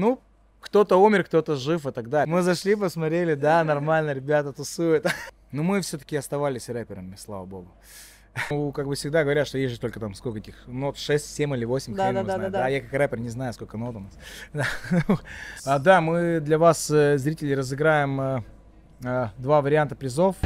Ну, кто-то умер, кто-то жив и так далее. Мы зашли, посмотрели, да, нормально, ребята тусуют. Но мы все-таки оставались рэперами, слава богу. Ну, как бы всегда говорят, что есть же только там сколько этих нот, 6, 7 или 8, Да, да, да, да, да. я как рэпер не знаю, сколько нот у нас. Да. А, да, мы для вас, э, зрители, разыграем э, э, два варианта призов.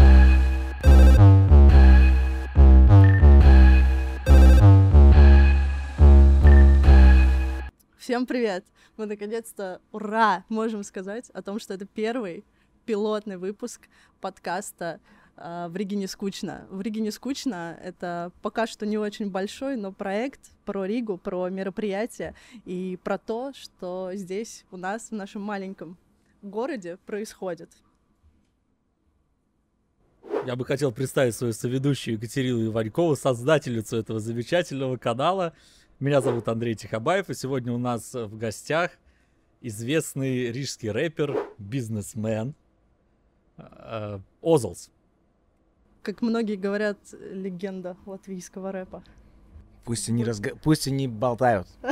Всем привет! Мы наконец-то, ура, можем сказать о том, что это первый пилотный выпуск подкаста э, «В Риге не скучно». «В Риге не скучно» — это пока что не очень большой, но проект про Ригу, про мероприятие и про то, что здесь у нас, в нашем маленьком городе, происходит. Я бы хотел представить свою соведущую Екатерину Иванькову, создательницу этого замечательного канала. Меня зовут Андрей Тихобаев, и сегодня у нас в гостях известный рижский рэпер, бизнесмен э, Озлс. Как многие говорят, легенда латвийского рэпа. Пусть они, разга... Пусть они болтают.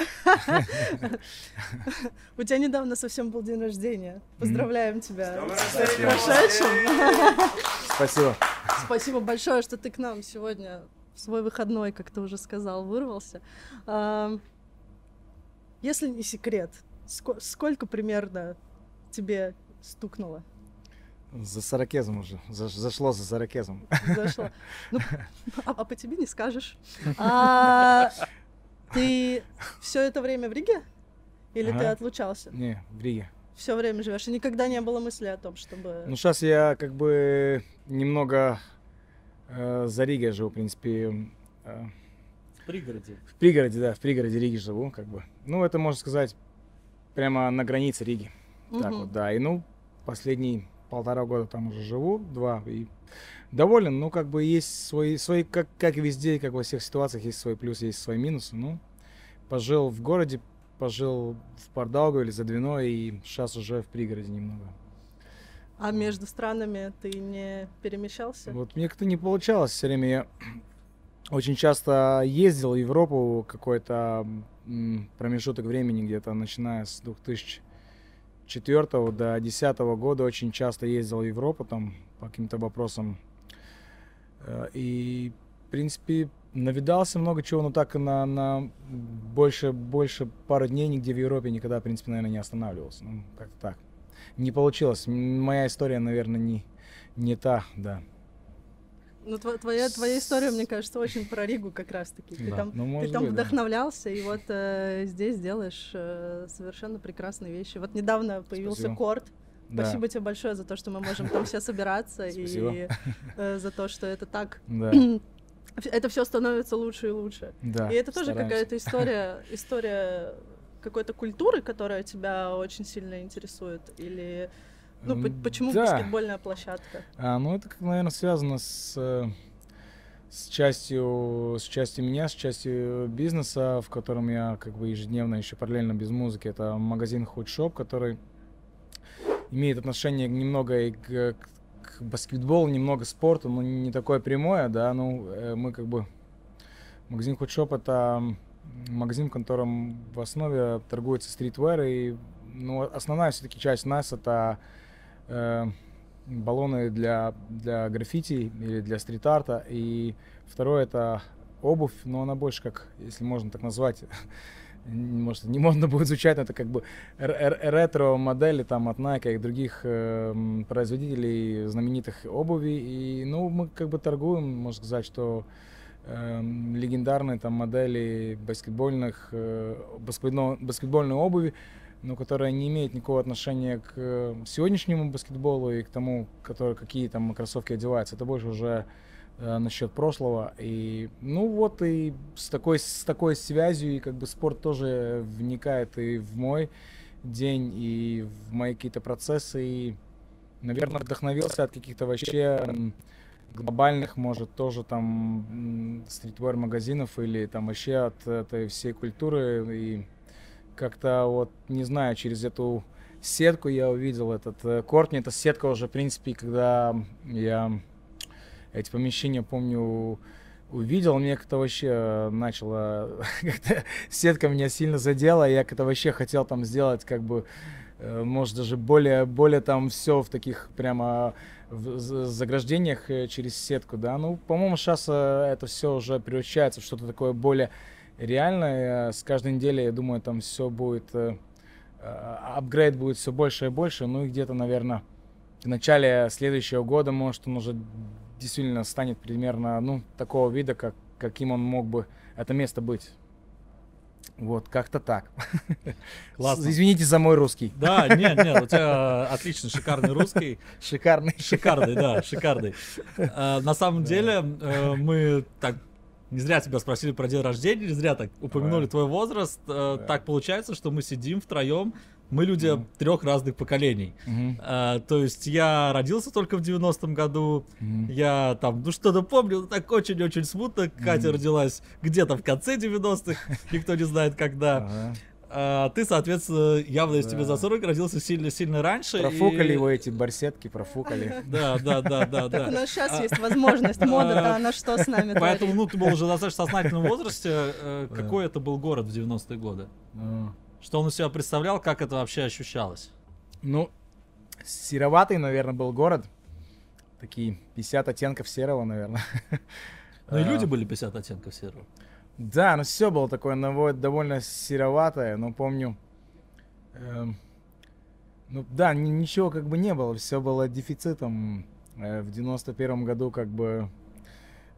У тебя недавно совсем был день рождения. Поздравляем тебя с прошедшим. Спасибо. Спасибо большое, что ты к нам сегодня в свой выходной, как ты уже сказал, вырвался. Если не секрет, ско- сколько примерно тебе стукнуло? За сорокезом уже. Заш- Зашло за сорокезом. Зашло? Ну, а, а по тебе не скажешь. А, ты все это время в Риге? Или ты Ага. отлучался? Не, в Риге. Все время живешь, и никогда не было мысли о том, чтобы... Ну, сейчас я как бы немного за Ригой живу, в принципе. э, В пригороде. в пригороде, да, в пригороде Риги живу, как бы. Ну, это, можно сказать, прямо на границе Риги. Так Мгм. вот, да. И, ну, последние полтора года там уже живу, два, и доволен. Ну, как бы есть свои, свои как, как и везде, как во всех ситуациях, есть свои плюсы, есть свои минусы. Ну, пожил в городе, пожил в Пардаугаве или за Двиной, и сейчас уже в пригороде немного. А между странами ты не перемещался? Вот мне как-то не получалось все время. Я очень часто ездил в Европу какой-то промежуток времени, где-то начиная с 2004 до 2010 года очень часто ездил в Европу там по каким-то вопросам. Э, И, в принципе, навидался много чего, но так на, на больше, больше пару дней нигде в Европе никогда, в принципе, наверное, не останавливался. Ну, как-то так. Не получилось. Моя история, наверное, не, не та, да. Ну, тво- твоя, твоя история, мне кажется, очень про Ригу как раз-таки. Ты Да. там, Ну, ты там быть, да. вдохновлялся, и вот э, здесь делаешь э, совершенно прекрасные вещи. Вот недавно появился Спасибо. Корт. Да, Спасибо тебе большое за то, что мы можем там все собираться, и э, за то, что это так... да, Это все становится лучше и лучше. да. И это тоже какая-то история, история какой-то культуры, которая тебя очень сильно интересует, или ну почему да. баскетбольная площадка? А, ну это, наверное, связано с, э, с частью, с частью меня, с частью бизнеса, в котором я как бы ежедневно еще параллельно без музыки. Это магазин Shop, который имеет отношение немного и к, к баскетболу, немного к спорту, но не такое прямое, да. Ну э, мы как бы магазин Shop это магазин, в котором в основе торгуется стритвер и ну, основная все-таки часть нас это э, баллоны для, для граффити или для стрит-арта. И второе это обувь, но она больше как, если можно так назвать, может, не модно будет звучать, но это как бы ретро-модели там от Nike и других э, производителей знаменитых обуви. И, ну, мы как бы торгуем, можно сказать, что легендарные там модели баскетбольных, э, баскетбольно- баскетбольной обуви, но которая не имеет никакого отношения к э, сегодняшнему баскетболу и к тому, который, какие там кроссовки одеваются. Это больше уже э, насчет прошлого. И, ну вот, и с такой, с такой связью, и как бы спорт тоже вникает и в мой день, и в мои какие-то процессы. И, наверное, вдохновился от каких-то вообще глобальных, может, тоже там стритвер магазинов или там вообще от этой всей культуры. И как-то вот, не знаю, через эту сетку я увидел этот э, Кортни. Это сетка уже, в принципе, когда я эти помещения, помню, увидел, мне как-то вообще э, начало, сетка меня сильно задела, я как-то вообще хотел там сделать как бы, э, может даже более, более там все в таких прямо в заграждениях э, через сетку, да, ну, по-моему, сейчас это все уже превращается в что-то такое более реальное, с каждой неделей, я думаю, там все будет, апгрейд будет все больше и больше, ну и где-то, наверное, в начале следующего года, может, он уже действительно станет примерно, ну, такого вида, как, каким он мог бы это место быть. Вот, как-то так. Классно. Извините за мой русский. Да, нет, нет, у тебя отличный, шикарный русский. Шикарный. Шикарный, да, шикарный. А, на самом деле, э, мы так не зря тебя спросили про день рождения, не зря так упомянули твой возраст. Э, так получается, что мы сидим втроем мы люди mm-hmm. трех разных поколений. Mm-hmm. А, то есть я родился только в 90-м году, mm-hmm. я там, ну что-то помню, так очень-очень смутно. Mm-hmm. Катя родилась где-то в конце 90-х, никто не знает когда. Uh-huh. А, ты, соответственно, явно из да. тебя за 40 родился сильно-сильно раньше. Профукали и... его эти барсетки, профукали. Да, да, да, да. Так у нас сейчас есть возможность мода, а на что с нами Поэтому, ну, ты был уже достаточно сознательном возрасте. Э, какой это был город в 90-е годы? Что он из себя представлял, как это вообще ощущалось? Ну, сероватый, наверное, был город. Такие 50 оттенков серого, наверное. Ну и люди были 50 оттенков серого. Да, ну все было такое довольно сероватое, но помню... Э, ну да, ничего как бы не было, все было дефицитом. Э, в 91 году как бы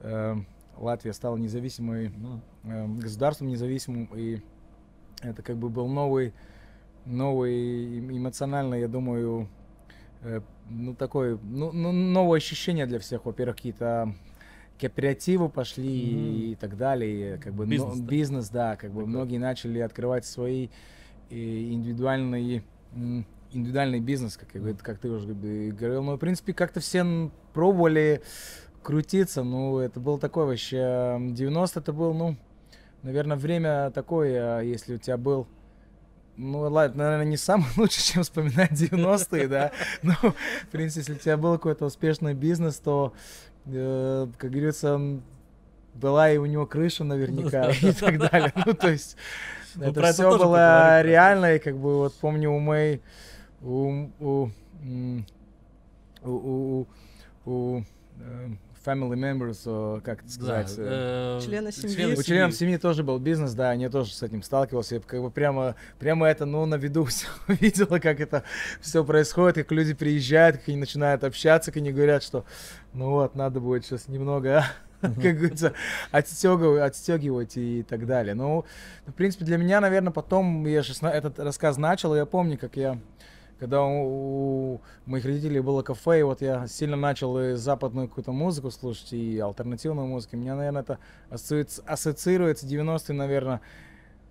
э, Латвия стала независимой, ну. э, государством независимым, и это как бы был новый, новый эмоционально, я думаю, э, ну такой, ну, ну новое ощущение для всех. Во-первых, какие-то кооперативы пошли mm-hmm. и так далее, как бы бизнес, но, да. бизнес да, как бы Такой. многие начали открывать свои э, индивидуальные индивидуальный бизнес, как, mm-hmm. как ты уже говорил. Но, в принципе, как-то все пробовали крутиться. Ну, это был такой вообще... 90 это был, ну, наверное, время такое, если у тебя был ну, ладно, наверное, не самый лучший, чем вспоминать 90-е, да. Но, в принципе, если у тебя был какой-то успешный бизнес, то, э, как говорится, была и у него крыша наверняка и так далее. Ну, то есть, ну, это все было реально, и как бы вот помню у моей, у, у, у, у, у э, family members, как это сказать? Да, э, члены семьи. У членов семьи тоже был бизнес, да, они тоже с этим сталкивался. Я как бы прямо, прямо это, ну, на виду все видела, как это все происходит, как люди приезжают, как они начинают общаться, как они говорят, что, ну вот, надо будет сейчас немного, а? как говорится, отстегивать, отстегивать и так далее. Ну, в принципе, для меня, наверное, потом я же этот рассказ начал, и я помню, как я когда у, у моих родителей было кафе, и вот я сильно начал и западную какую-то музыку слушать, и альтернативную музыку. Меня, наверное, это ассоциируется 90-е, наверное,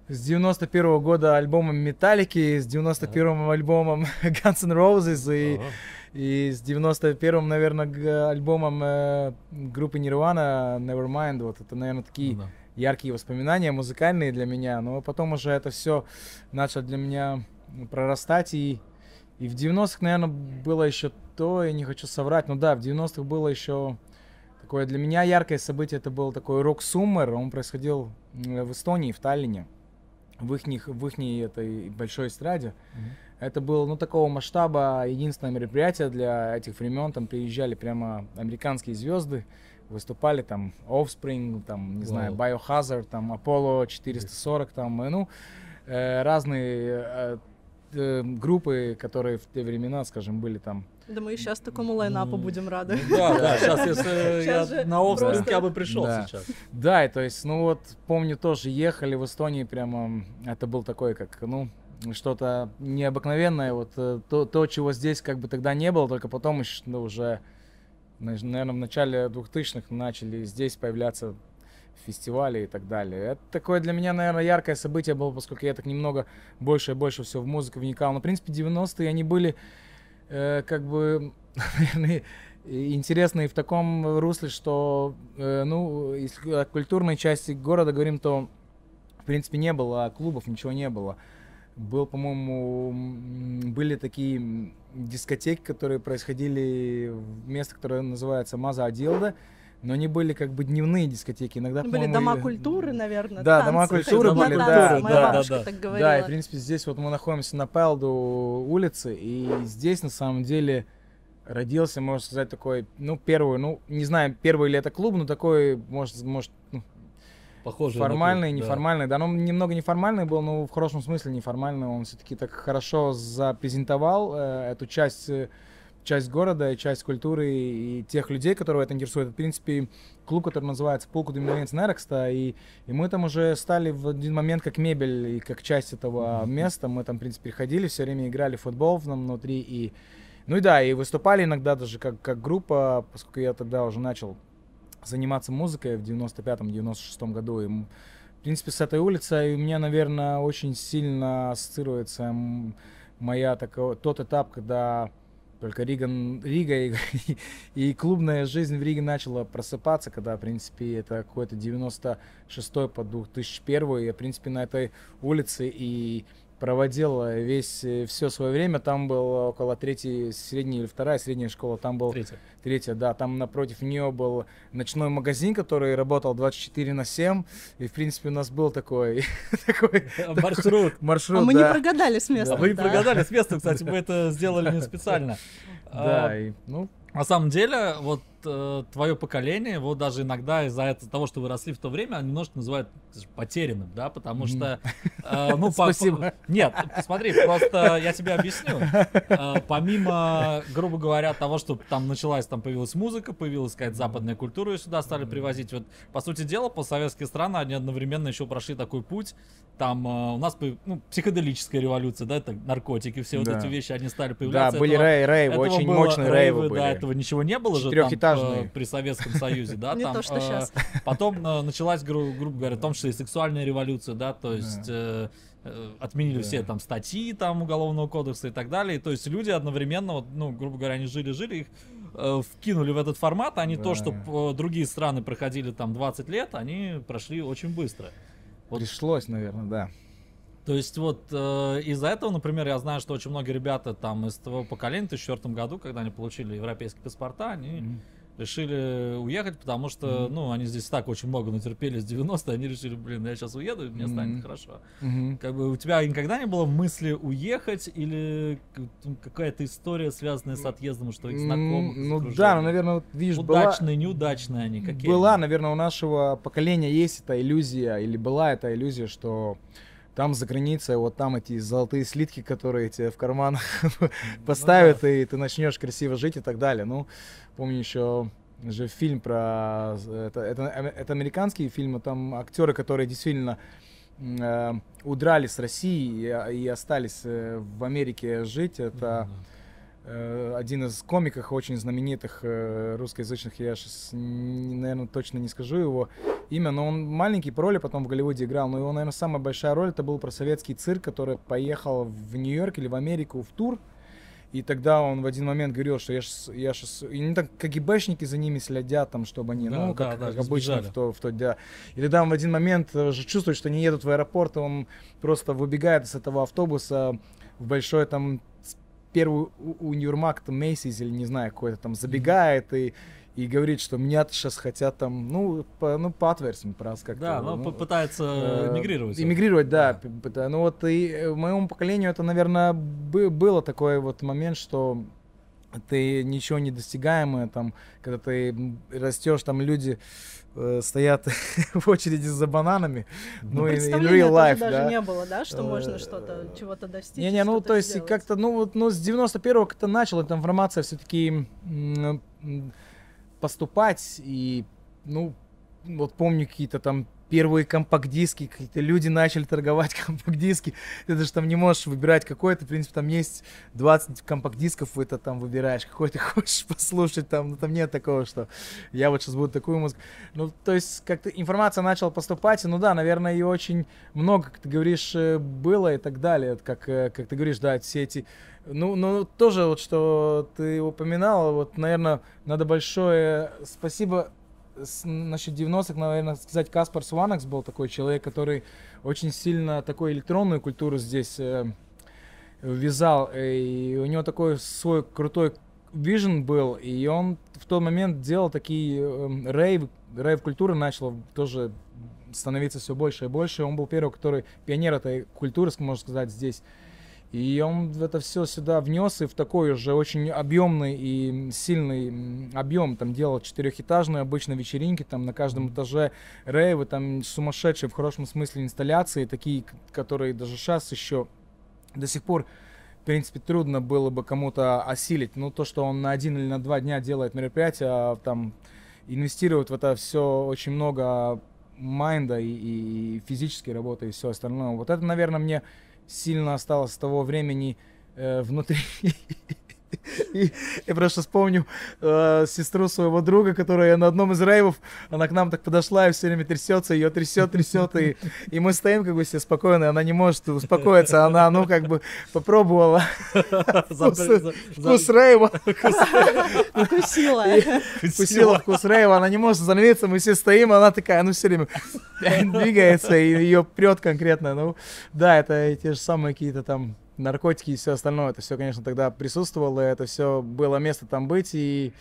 с 91 -го года альбомом Металлики, с 91-м ага. альбомом Guns N' Roses и, ага. и с 91-м, наверное, альбомом э, группы Nirvana Nevermind. Вот это, наверное, такие ну, да. яркие воспоминания музыкальные для меня. Но потом уже это все начало для меня прорастать и и в 90-х, наверное, было еще то, я не хочу соврать, но да, в 90-х было еще такое для меня яркое событие, это был такой рок-суммер, он происходил в Эстонии, в Таллине, в их, в их этой большой эстраде. Mm-hmm. Это было, ну, такого масштаба единственное мероприятие для этих времен, там приезжали прямо американские звезды, выступали там Offspring, там, не wow. знаю, Biohazard, там Apollo 440, там, ну, э, разные э, э, группы, которые в те времена, скажем, были там. Да мы и сейчас такому лайнапу будем рады. Да, да, сейчас, если я на Offspring, я бы пришел сейчас. Да, и то есть, ну вот, помню, тоже ехали в Эстонии прямо, это был такой, как, ну, что-то необыкновенное, вот э, то, то, чего здесь как бы тогда не было, только потом еще, ну, уже, наверное, в начале 2000-х начали здесь появляться фестивали и так далее. Это такое для меня, наверное, яркое событие было, поскольку я так немного больше и больше все в музыку вникал. Но, в принципе, 90-е они были э, как бы, наверное, интересные в таком русле, что, э, ну, если о культурной части города говорим, то, в принципе, не было клубов, ничего не было. Был, по-моему, были такие дискотеки, которые происходили в место, которое называется Маза Адилда, но они были как бы дневные дискотеки. Иногда, Ну, были дома и- культуры, наверное. Да, танцы, дома культуры были, танцы, да, Моя да, бабушка да. так Да, говорила. и в принципе здесь вот мы находимся на Пелду улице, и здесь на самом деле родился, можно сказать, такой, ну, первый, ну, не знаю, первый ли это клуб, но такой, может, может ну, Похоже. формальный, клуб, да. неформальный. Да, ну, немного неформальный был, но в хорошем смысле неформальный. Он все-таки так хорошо запрезентовал э, эту часть, э, часть города и часть культуры и тех людей, которые это интересует. Это, в принципе, клуб, который называется Полку Доминовенц Нерекста, и, и мы там уже стали в один момент как мебель и как часть этого места. Мы там, в принципе, приходили, все время играли в футбол там внутри, и ну и да, и выступали иногда даже как, как группа, поскольку я тогда уже начал заниматься музыкой в 95-96 году. И, в принципе, с этой улицей у меня, наверное, очень сильно ассоциируется моя такой, тот этап, когда только Рига, н- Рига и, и клубная жизнь в Риге начала просыпаться, когда, в принципе, это какой-то 96 по 2001, я, в принципе, на этой улице и проводил весь, все свое время. Там был около третьей, средней или вторая средняя школа. Там был Третья. Третья, да, там напротив нее был ночной магазин, который работал 24 на 7, и, в принципе, у нас был такой, такой Маршрут. маршрут, А мы не да. прогадали с местом. А Вы не да. прогадали с места, кстати, мы это сделали не специально. Да, А, ну, На самом деле, вот твое поколение, вот даже иногда из-за этого, того, что вы росли в то время, немножко называют потерянным, да, потому что, э, ну, по- Спасибо. Нет, посмотри, просто я тебе объясню. Э, Помимо, грубо говоря, того, что там началась, там появилась музыка, появилась какая-то западная культура, и сюда стали привозить. Вот, по сути дела, постсоветские страны, они одновременно еще прошли такой путь. Там э, у нас по- ну, психоделическая революция, да, это наркотики, все вот Да. эти вещи, они стали да, появляться. были Этого- рей- рейвы, этого очень мощные рейвы До были. этого ничего не было же там Э, при Советском Союзе, да, там, то, что э. Потом э, началась, гру- грубо говоря, в том числе и сексуальная революция, да, то есть э, э, отменили Да. все там статьи там уголовного кодекса и так далее. То есть люди одновременно, вот, ну, грубо говоря, они жили-жили, их э, вкинули в этот формат, они то, Да. что п- другие страны проходили там 20 лет, они прошли очень быстро. Вот. Пришлось, наверное, да. То есть вот э, из-за этого, например, я знаю, что очень многие ребята там из того поколения в 2004 году, когда они получили европейские паспорта, они Мгм. Решили уехать, потому что, ну, они здесь так очень много натерпелись в 90-е, они решили, блин, я сейчас уеду, и мне станет Мгм. хорошо. Мгм. Как бы у тебя никогда не было мысли уехать или какая-то история, связанная с отъездом, что их знакомых? из Ну да, ну, наверное, вот видишь, была, Удачные, неудачные они, какие? была, наверное, у нашего поколения есть эта иллюзия, или была эта иллюзия, что там за границей, вот там эти золотые слитки, которые тебе в карман поставят, и ты начнешь красиво жить и так далее. Ну, помню еще же фильм про... Это, это, это американский фильм, а там актеры, которые действительно э, удрали с России и, и остались э, в Америке жить. Это один из комиков очень знаменитых э, русскоязычных, я сейчас, наверное, точно не скажу его имя, но он маленький по роли потом в Голливуде играл, но его, наверное, самая большая роль это был про советский цирк, который поехал в Нью-Йорк или в Америку в тур, и тогда он в один момент говорил, что я сейчас, я щас... и не так КГБшники за ними следят, там, чтобы они, Да, ну, как, да, как обычно сбежали. в то, в то, да. И тогда он в один момент уже чувствует, что они едут в аэропорт, и он просто выбегает из этого автобуса в большой там первый у- универмаг, там Мейсис или не знаю какой-то там, забегает и, и говорит, что меня сейчас хотят там, ну, по, ну, по отверстиям просто как-то. Да, но ну, попытается э, эмигрировать. Эмигрировать, да. да. Ну вот и э, моему поколению это, наверное, бы- было такой вот момент, что ты ничего не достигаемое, там, когда ты растешь, там люди э, стоят в очереди за бананами. Ну, Ну, представления real life, даже да. не было, да, что можно Э, что-то, чего-то достичь. Не-не, ну то есть и сделать. как-то, ну вот, ну с 91-го как-то начала эта информация все-таки поступать, и, ну, вот помню какие-то там первые компакт-диски, какие-то люди начали торговать компакт-диски, ты даже там не можешь выбирать какой то в принципе, там есть 20 компакт-дисков, и ты там выбираешь, какой ты хочешь послушать, там, ну, там нет такого, что я вот сейчас буду такую музыку. Ну, то есть, как-то информация начала поступать, и, ну да, наверное, ее очень много, как ты говоришь, э, было и так далее, как, э, как ты говоришь, да, все эти ну, ну, тоже вот, что ты упоминал, вот, наверное, надо большое спасибо с, насчет 90-х, наверное, сказать, Каспар Сванакс был такой человек, который очень сильно такую электронную культуру здесь э, ввязал, и у него такой свой крутой вижен был, и он в тот момент делал такие э, рейв, рейв-культура тоже становиться все больше и больше. Он был первый, который пионер этой культуры, можно сказать, здесь. И он это все сюда внес и в такой уже очень объемный и сильный объем. Там делал четырехэтажные обычно вечеринки, там на каждом этаже рейвы, там сумасшедшие в хорошем смысле инсталляции, такие, которые даже сейчас еще до сих пор в принципе, трудно было бы кому-то осилить. Ну, то, что он на один или на два дня делает мероприятие, а там инвестирует в это все очень много майнда и, и физической работы и все остальное. Вот это, наверное, мне сильно осталось с того времени э, внутри. И я просто вспомню э, сестру своего друга, которая на одном из рейвов, она к нам так подошла и все время трясется, ее трясет, трясет, и, и мы стоим как бы все спокойно, она не может успокоиться, она, ну, как бы попробовала вкус рейва. Вкусила. Вкусила вкус рейва, она не может остановиться, мы все стоим, она такая, ну, все время двигается, и ее прет конкретно. Ну, да, это те же самые какие-то там наркотики и все остальное, это все, конечно, тогда присутствовало, это все было место там быть, и,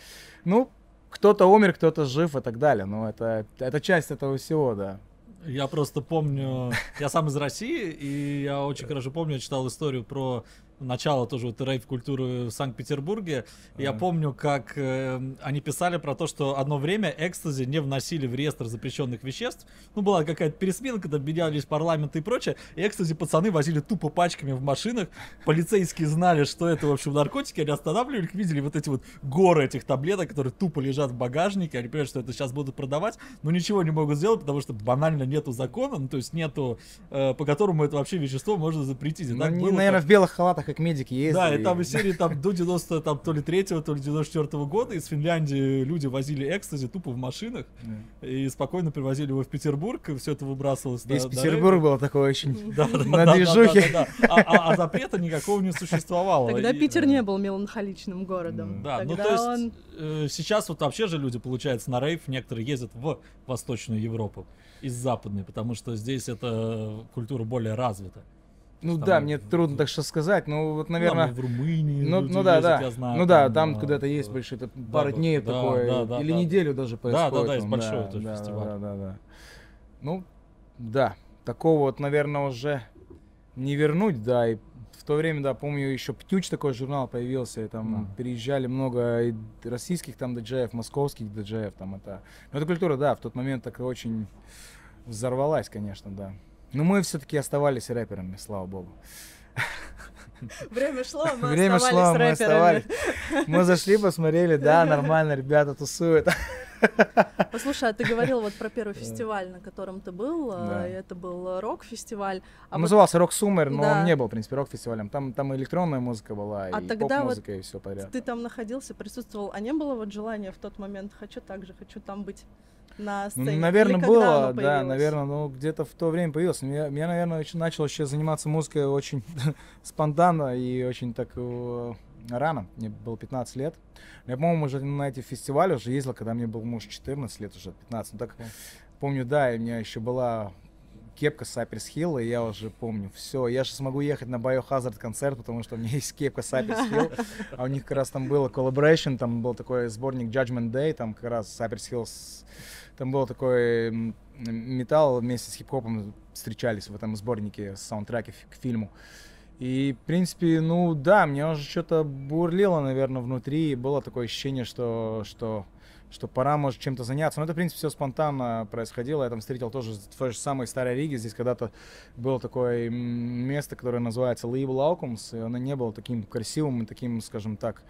ну, кто-то умер, кто-то жив и так далее, но это, это часть этого всего, да. Я просто помню, я сам из России, и я очень хорошо помню, я читал историю про начало тоже вот рейв-культуры в Санкт-Петербурге. Я а. помню, как э, они писали про то, что одно время экстази не вносили в реестр запрещенных веществ. Ну, была какая-то пересменка, когда объединялись парламенты и прочее. И экстази пацаны возили тупо пачками в машинах. Полицейские знали, что это, в общем, наркотики. Они останавливали их, видели вот эти вот горы этих таблеток, которые тупо лежат в багажнике. Они понимают, что это сейчас будут продавать, но ничего не могут сделать, потому что банально нету закона, ну, то есть нету, э, по которому это вообще вещество можно запретить. Ну, они, наверное, в белых халатах как медики ездили. Да, и там из серии там до 90 там то ли 3 то ли 94 -го года из Финляндии люди возили экстази тупо в машинах и спокойно привозили его в Петербург, и все это выбрасывалось Весь на, Петербург на был такой очень да, на движухе. Да, да, да, а, а, а запрета никакого не существовало. Тогда и, Питер не был меланхоличным городом. Да, Тогда ну то есть он... э, сейчас вот вообще же люди, получается, на рейв некоторые ездят в Восточную Европу из Западной, потому что здесь эта культура более развита. Ну там, да, мне трудно так что сказать, ну вот, наверное... в Румынии Ну, ну да, да. Знаю, ну да, там, там куда-то есть большой, это пару да, дней да, такое, да, да, или да. неделю даже происходит. Да, да, да, есть большой да, тоже да, фестиваль. Да, да, да. Ну, да, такого вот, наверное, уже не вернуть, да, и в то время, да, помню, еще Птюч такой журнал появился, и там да. переезжали много российских там диджеев, московских диджеев, там это... Ну, эта культура, да, в тот момент так очень взорвалась, конечно, да. Но мы все-таки оставались рэперами, слава богу. Время шло, мы Время оставались шло, мы оставались. Мы зашли, посмотрели, да, нормально, ребята тусуют. Послушай, а ты говорил вот про первый фестиваль, на котором ты был, да. это был рок-фестиваль. А Назывался Рок Сумер, но да. он не был, в принципе, рок-фестивалем. Там, там электронная музыка была, а и поп-музыка, вот и все подряд. Ты там находился, присутствовал, а не было вот желания в тот момент, хочу так же, хочу там быть? На сцене? Наверное, Или было, да, наверное, ну где-то в то время появилось. Я, я наверное, еще начал еще заниматься музыкой очень спонтанно и очень так э, рано. Мне было 15 лет. Я, по-моему, уже на эти фестивали уже ездил, когда мне был муж 14 лет, уже 15. Ну, так помню, да, и у меня еще была кепка Саперс Хилл, и я уже помню, все, я сейчас смогу ехать на Biohazard концерт, потому что у меня есть кепка Саперс Хилл, а у них как раз там было collaboration, там был такой сборник Judgment Day, там как раз Cypress Hill там был такой металл вместе с хип-хопом встречались в этом сборнике саундтреке к фильму. И, в принципе, ну да, мне уже что-то бурлило, наверное, внутри, и было такое ощущение, что, что, что пора, может, чем-то заняться. Но это, в принципе, все спонтанно происходило. Я там встретил тоже в той же самой Старой Риге. Здесь когда-то было такое место, которое называется Līvu laukums, и оно не было таким красивым и таким, скажем так,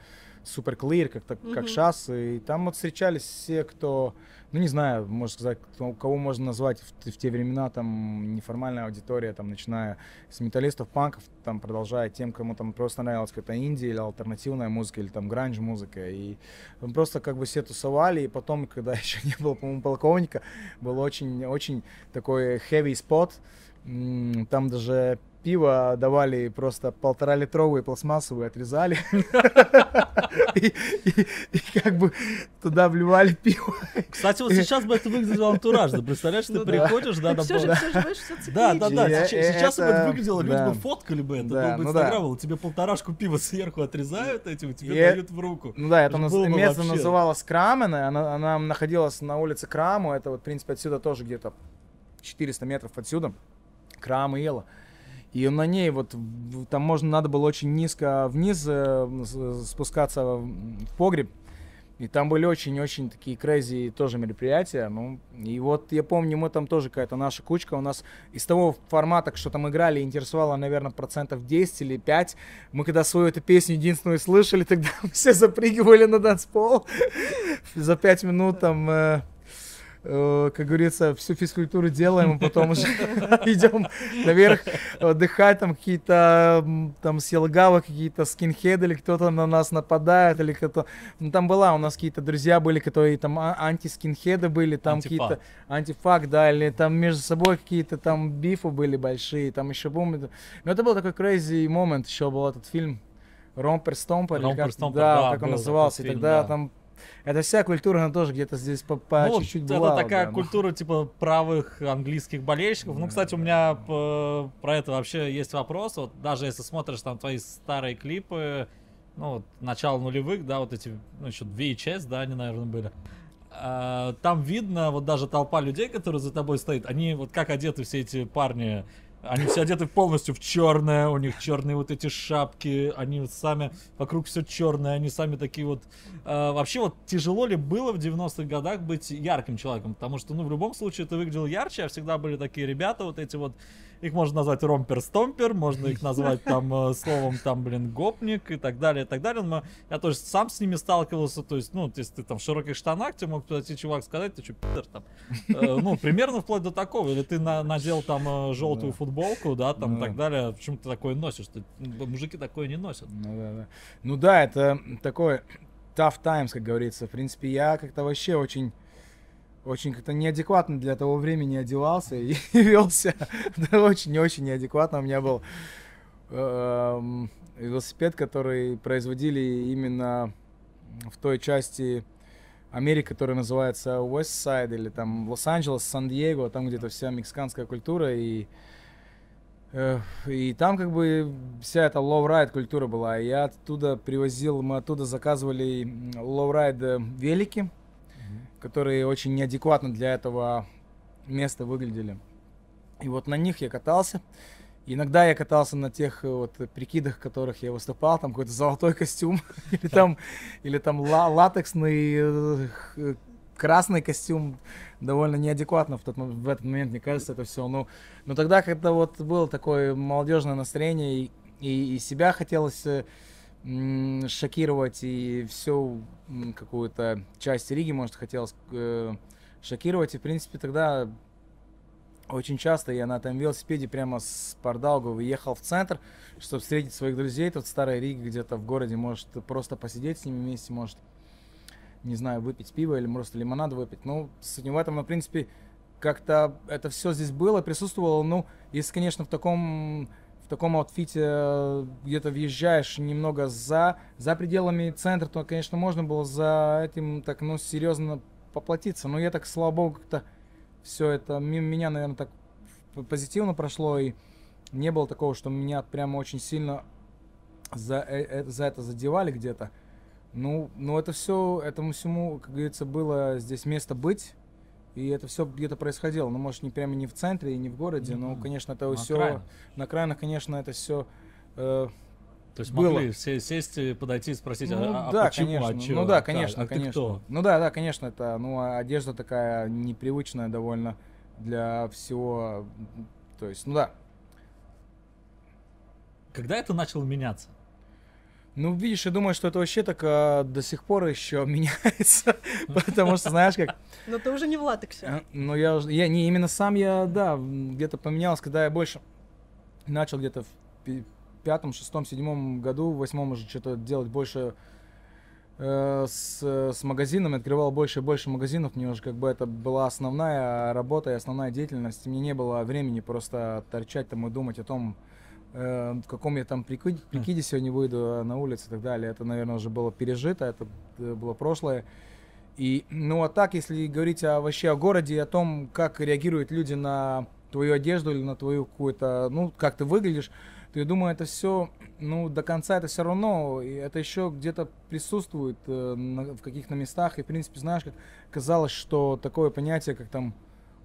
супер клир, как, так, mm-hmm. как шас. И там вот встречались все, кто ну не знаю, можно сказать, кого можно назвать в, в те времена там неформальная аудитория, там начиная с металлистов, панков, там продолжая тем, кому там просто нравилась какая-то инди или альтернативная музыка, или там гранж музыка. И просто как бы все тусовали, и потом, когда еще не было, по-моему, полковника, был очень, очень такой heavy спот, там даже пиво давали просто полтора литровые пластмассовые, отрезали. И как бы туда вливали пиво. Кстати, вот сейчас бы это выглядело антуражно. Представляешь, ты Ну да. приходишь, да, Да, да, да. Я- Сейчас бы это выглядело, люди да. бы фоткали бы это, Да, был бы ну да. Инстаграм, вот тебе полторашку пива сверху отрезают этим, и тебе дают в руку. Ну да, это было место называлось Крамене, она, она находилась на улице Краму, это вот, в принципе, отсюда тоже где-то 400 метров отсюда, Крам и Ела. И на ней вот, там можно, надо было очень низко вниз э, с- спускаться в погреб, и там были очень-очень такие crazy тоже мероприятия. Ну, и вот я помню, мы там тоже какая-то наша кучка. У нас из того формата, что там играли, интересовало, наверное, процентов 10 или 5. Мы когда свою эту песню единственную слышали, тогда все запрыгивали на танцпол. За 5 минут там, э, э, как говорится, всю физкультуру делаем, а потом уже идем наверх отдыхать, там какие-то там с Елгава какие-то скинхеды или кто-то на нас нападает, или кто-то... Ну, там была, у нас какие-то друзья были, которые там а- антискинхеды были, там какие-то антифак, да, или там между собой какие-то там бифы были большие, там еще бум. Но это был такой crazy момент, еще был этот фильм Ромпер Стомпер, Ромпер Стомпер, да, да, как он назывался, и тогда да. там эта вся культура, она тоже где-то здесь по, по Ну, чуть-чуть это была. такая да, ну. культура, типа, правых английских болельщиков. Ну, кстати, у меня п- про это вообще есть вопрос. Вот даже если смотришь там твои старые клипы, ну, вот, начало нулевых, да, вот эти, ну, еще VHS, да, они, наверное, были. А, Там видно, вот даже толпа людей, которые за тобой стоит, они вот как одеты все эти парни, они все одеты полностью в черное, у них черные вот эти шапки, они сами вокруг все черное, они сами такие вот. А, вообще вот тяжело ли было в 90-х годах быть ярким человеком? Потому что, ну, в любом случае ты выглядел ярче, а всегда были такие ребята, вот эти вот, их можно назвать ромпер-стомпер, можно их назвать там э, словом там, блин, гопник и так далее, и так далее. Но я тоже сам с ними сталкивался, то есть, ну, если ты там в широких штанах, тебе мог подойти чувак сказать, ты что, пидор там? Э, Ну, примерно вплоть до такого. Или ты на- надел там э, желтую футболку, да, там и Да. так далее. Почему ты такое носишь? Ты- Мужики такое не носят. Ну да, да. Ну да, это такой tough times, как говорится. В принципе, я как-то вообще очень очень как-то неадекватно для того времени одевался и велся. Да, очень-очень неадекватно. У меня был эм, велосипед, который производили именно в той части Америки, которая называется West Side, или там Лос-Анджелес, Сан-Диего, там где-то вся мексиканская культура, и Э, И там как бы вся эта lowride культура была. И Я оттуда привозил, мы оттуда заказывали lowride э, велики, которые очень неадекватно для этого места выглядели. И вот на них я катался. Иногда я катался на тех э, вот прикидах, в которых я выступал, там какой-то золотой костюм, или там, или там ла- латексный э, красный костюм, довольно неадекватно в, тот, в этот момент, мне кажется, это все. Ну, но тогда, когда вот было такое молодежное настроение, и, и, и себя хотелось э, шокировать, и всю какую-то часть Риги, может, хотелось э, шокировать, и, в принципе, тогда очень часто я на этом велосипеде прямо с Пардауга выехал в центр, чтобы встретить своих друзей тут в Старой Риге, где-то в городе, может, просто посидеть с ними вместе, может, не знаю, выпить пиво или просто лимонад выпить. Ну, с этим в этом, ну, в принципе, как-то это все здесь было, присутствовало. Ну, если, конечно, в таком таком аутфите э, где-то въезжаешь немного за, за пределами центра, то, конечно, можно было за этим так, ну, серьезно поплатиться. Но я так, слава богу, как-то все это мимо меня, наверное, так позитивно прошло, и не было такого, что меня прямо очень сильно за, э- э- за это задевали где-то. Ну, ну это все, этому всему, как говорится, было здесь место быть, и это все где-то происходило. Ну, может, не прямо не в центре и не в городе, но, Мгм. конечно, это На все окраинах. на окраинах, конечно, это все. То есть Было. могли сесть подойти и спросить, а- ну, а, да, почему, конечно. а чё, ну да, а конечно, а конечно. кто? Ну да, да, конечно, это, ну, а одежда такая непривычная довольно для всего. То есть, ну да. Когда это начало меняться? Ну, видишь, я думаю, что это вообще так а, до сих пор еще меняется. Потому что, знаешь, как Но ты уже не в латексе. А, Ну, я уже, я не именно сам я, да, где-то поменялся, когда я больше начал где-то в пятом, шестом, седьмом году, в восьмом уже что-то делать больше э, с, с магазинами, открывал больше и больше магазинов, мне уже как бы это была основная работа и основная деятельность, мне не было времени просто торчать там и думать о том, э, в каком я там прикиде, прикиде сегодня выйду на улицу и так далее. Это, наверное, уже было пережито, это э, было прошлое. И, ну, а так, если говорить о, вообще о городе, о том, как реагируют люди на твою одежду или на твою какую-то, ну, как ты выглядишь, то я думаю, это все, ну, до конца это все равно, и это еще где-то присутствует э, на, в каких-то местах, и, в принципе, знаешь, как казалось, что такое понятие, как там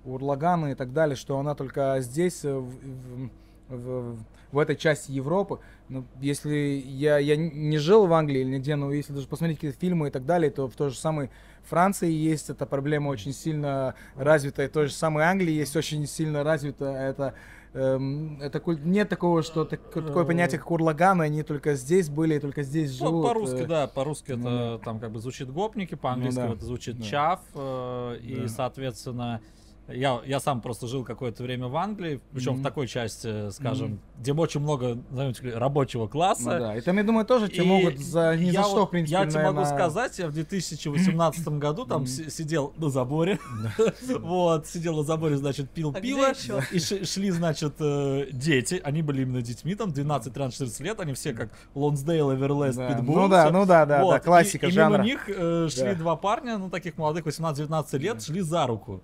урлаганы и так далее, что она только здесь, э, в, в, в, в этой части Европы. Ну, если я, я не жил в Англии или нигде, но если даже посмотреть какие-то фильмы и так далее, то в той же самой Франции есть эта проблема очень сильно развитая, в той же самой Англии есть очень сильно развитая это эм, это нет такого, что такое понятие, как урлаганы, они только здесь были и только здесь живут. Ну, по-русски, э. да, по-русски ну, это там как бы звучит гопники, по-английски ну, да. это звучит да. чав, э, и, да. соответственно, я, я сам просто жил какое-то время в Англии, причем mm-hmm. в такой части, скажем, mm-hmm. где очень много, знаете, рабочего класса. Ну, да, и там, я думаю, тоже тебе могут за ни за что, вот, в принципе, Я тебе могу сказать, я в 2018 году там сидел на заборе, вот, сидел на заборе, значит, пил а пиво, и шли, значит, э, дети, они были именно детьми, там, 12, 13, 14 лет, они все как Lonsdale, Everlast, Pitbull. Ну да, ну да, да, да, классика жанра. И мимо них э, шли два парня, ну, таких молодых, 18-19 лет, шли за руку.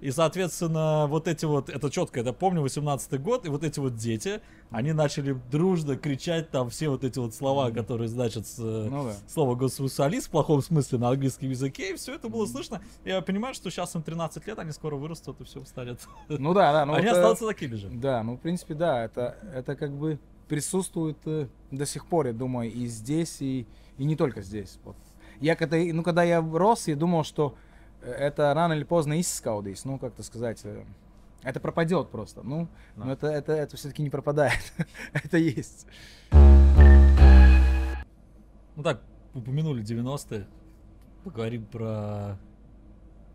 И, соответственно, вот эти вот, это четко, это помню, 18-й год, и вот эти вот дети, они начали дружно кричать там все вот эти вот слова, которые значат ну, да. слово гомосексуальность в плохом смысле на английском языке, и все это было слышно. Я понимаю, что сейчас им 13 лет, они скоро вырастут и все станет. Ну да, да. Ну, они это, останутся такими же. Да, ну в принципе, да, это, это как бы присутствует э, до сих пор, я думаю, и здесь, и, и не только здесь. Вот. Я когда, ну, когда я рос, я думал, что это рано или поздно изскаудīs, ну, как-то сказать, э, это пропадет просто. Ну, да. но это, это, это все-таки не пропадает. это есть. Ну так, упомянули 90-е. Поговорим про,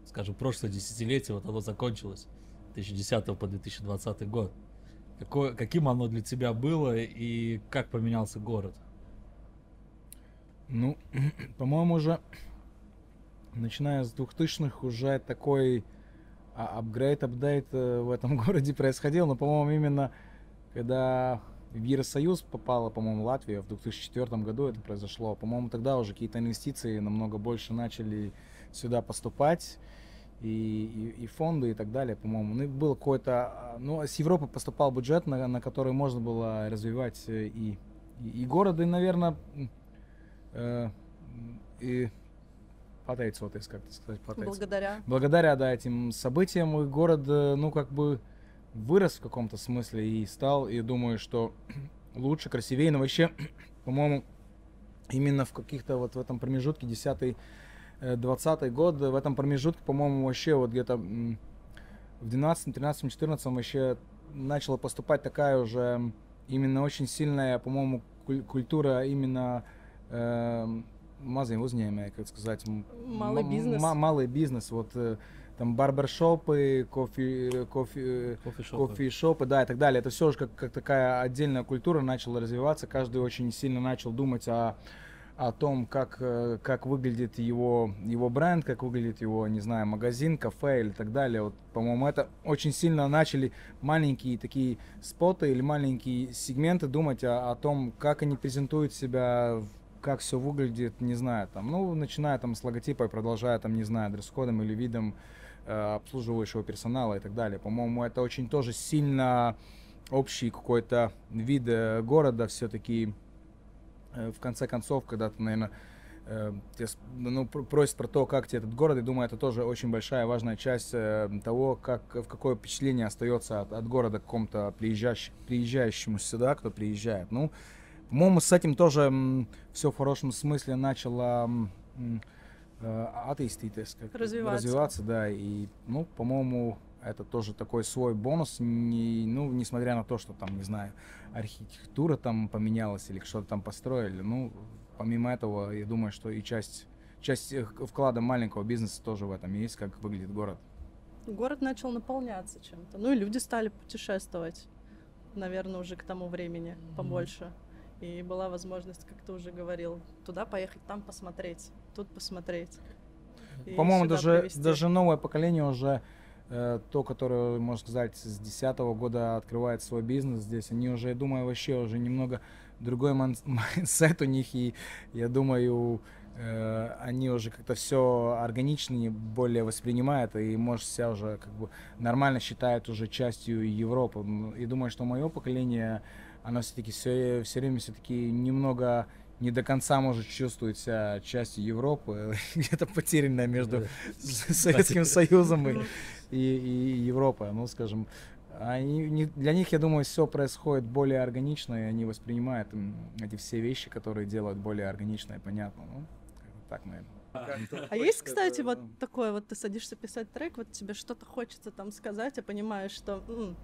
скажем, прошлое десятилетие. Вот оно закончилось. 2010 по 2020 год. Какое, каким оно для тебя было и как поменялся город? Ну, по-моему, уже начиная с 2000-х уже такой а, апгрейд, апдейт э, в этом городе происходил, но, по-моему, именно когда в Евросоюз попала, по-моему, Латвия в 2004 году это произошло. По-моему, тогда уже какие-то инвестиции намного больше начали сюда поступать. И, и, и фонды и так далее, по-моему. Ну, было какое-то... А, ну, с Европы поступал бюджет, на, на который можно было развивать э, и, и, и города, и, наверное, э, и pateicoties, как это сказать, pateicoties. Благодаря. Благодаря, да, этим событиям мой город, э, ну, как бы вырос в каком-то смысле и стал, и думаю, что лучше, красивее, но вообще, по-моему, именно в каких-то вот в этом промежутке 10 20 э, год, в этом промежутке, по-моему, вообще вот где-то в 12, 13, 14 вообще начала поступать такая уже именно очень сильная, по-моему, культура именно э, maziem uzņēmēji, как сказать, малый бизнес. малый бизнес, вот э, там барбершопы, кофе, кофе, кофе-шопы, да, и так далее. Это все уже как, как такая отдельная культура начала развиваться. Каждый очень сильно начал думать о, о том, как, э, как выглядит его, его бренд, как выглядит его, не знаю, магазин, кафе или так далее. Вот, по-моему, это очень сильно начали маленькие такие споты или маленькие сегменты думать о, о том, как они презентуют себя как все выглядит, не знаю, там, ну, начиная там с логотипа и продолжая там, не знаю, дресс-кодом или видом э, обслуживающего персонала и так далее. По-моему, это очень тоже сильно общий какой-то вид э, города все-таки, э, в конце концов, когда ты, наверное, э, ну, просит про то, как тебе этот город, и думаю, это тоже очень большая важная часть э, того, как, в какое впечатление остается от, от города какому-то приезжающему сюда, кто приезжает. Ну, по-моему, с этим тоже все в хорошем смысле начало э, как развиваться. развиваться, да, и, ну, по-моему, это тоже такой свой бонус, не, ну, несмотря на то, что там, не знаю, архитектура там поменялась или что-то там построили, ну, помимо этого, я думаю, что и часть, часть вклада маленького бизнеса тоже в этом есть, как выглядит город. Город начал наполняться чем-то, ну и люди стали путешествовать, наверное, уже к тому времени побольше. Mm-hmm. И была возможность, как ты уже говорил, туда поехать, там посмотреть, тут посмотреть. По-моему, даже, даже новое поколение уже э, то, которое, можно сказать, с 2010 года открывает свой бизнес здесь, они уже, я думаю, вообще уже немного другой mindset у них, и я думаю, э, они уже как-то все органичнее более воспринимают, и, может, себя уже как бы нормально считают уже частью Европы. И думаю, что мое поколение, оно все-таки все, все время все-таки немного не до конца может чувствовать себя частью Европы, где-то потерянная между Советским Союзом и, и, и Европой, ну, скажем. Они, не, для них, я думаю, все происходит более органично, и они воспринимают эти все вещи, которые делают более органично и понятно. Ну, так, наверное. А есть, кстати, вот такое, вот ты садишься писать трек, вот тебе что-то хочется там сказать, а понимаешь, что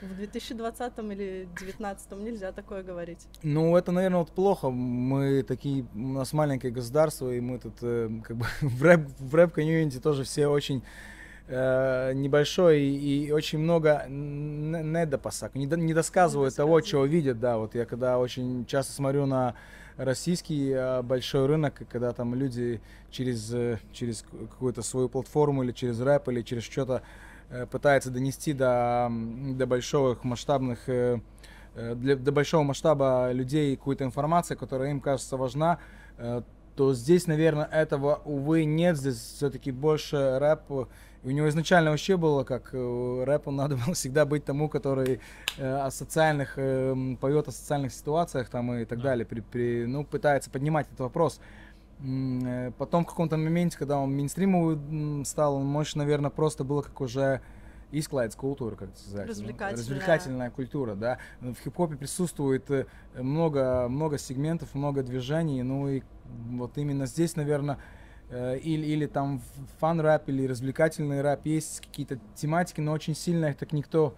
в 2020 или 2019 нельзя такое говорить. Ну, это, наверное, вот плохо. Мы такие, у нас маленькое государство, и мы тут э, как бы в рэп, в рэп-комьюнити тоже все очень э, небольшой и, и очень много недопосак, не, не досказывают того, чего видят, да, вот я когда очень часто смотрю на российский э, большой рынок, когда там люди через, э, через какую-то свою платформу или через рэп или через что-то э, пытаются донести до, до больших масштабных для, до большого масштаба людей какую-то информацию, которая им кажется важна, то здесь, наверное, этого, увы, нет. Здесь все-таки больше рэп у него изначально вообще было, как э, рэпу надо было всегда быть тому, который э, о социальных, э, поет о социальных ситуациях там и так далее, при, при, ну, пытается поднимать этот вопрос. Э, потом в каком-то моменте, когда он мейнстримовый стал, он, может, наверное, просто было как уже исклайдс культура, как сказать. Ну, развлекательная. Ну, развлекательная культура, да. В хип-хопе присутствует э, много, много сегментов, много движений, ну и вот именно здесь, наверное, Э, или, или там fun-рэп, или развлекательный рэп, есть какие-то тематики, но очень сильно их так никто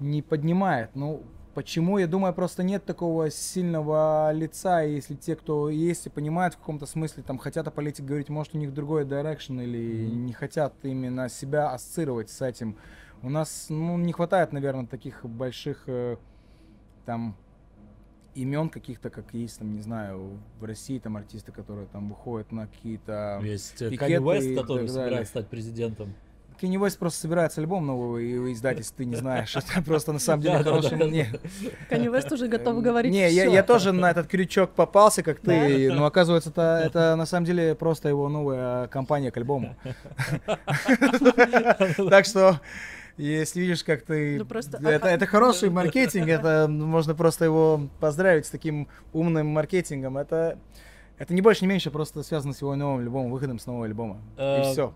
не поднимает. Ну, почему? Я думаю, просто нет такого сильного лица, если те, кто есть и понимают в каком-то смысле, там, хотят о политике говорить, может, у них другой direction, или mm-hmm. не хотят именно себя ассоциировать с этим. У нас, ну, не хватает, наверное, таких больших, э, там, имен каких-то, как есть, там, не знаю, в России там артисты, которые там выходят на какие-то Есть э, Канни Уэст, который собирается стать президентом. Канни Уэст просто собирается альбом новый издать, если ты не знаешь. Это просто на самом деле хороший... Канни Уэст уже готов говорить Не, я тоже на этот крючок попался, как ты, но оказывается, это на самом деле просто его новая компания к альбому. Так что если видишь, как ты... Ну, просто... это, это хороший маркетинг, это можно просто его поздравить с таким умным маркетингом. Это, это не больше, не меньше, просто связано с его новым альбомом, выходом с нового альбома. И э, все.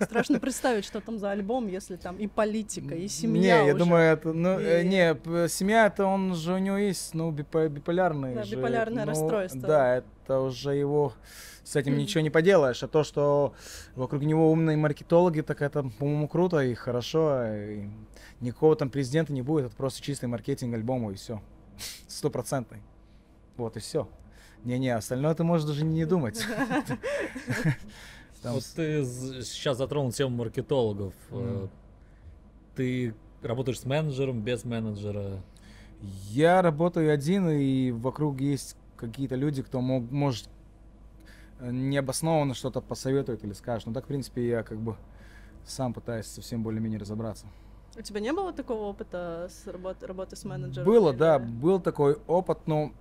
Страшно представить, что там за альбом, если там и политика, и семья Не, я думаю, это... Ну, э, не, семья, это он же, у него есть, ну, биполярный Да, биполярное ну, расстройство. Да, это уже его с этим ничего не поделаешь. А то, что вокруг него умные маркетологи, так это, по-моему, круто и хорошо. И никакого там президента не будет, это просто чистый маркетинг альбома и все. Стопроцентный. Вот и все. Не-не, остальное ты можешь даже не думать. Вот ты сейчас затронул тему маркетологов. Э, ты работаешь с менеджером, без менеджера? Я работаю один, и вокруг есть какие-то люди, кто мог, может необоснованно что-то посоветует или скажет. Ну так, в принципе, я как бы сам пытаюсь совсем более-менее разобраться. У тебя не было такого опыта с работы, работы с менеджером? Было, или... да, был такой опыт, но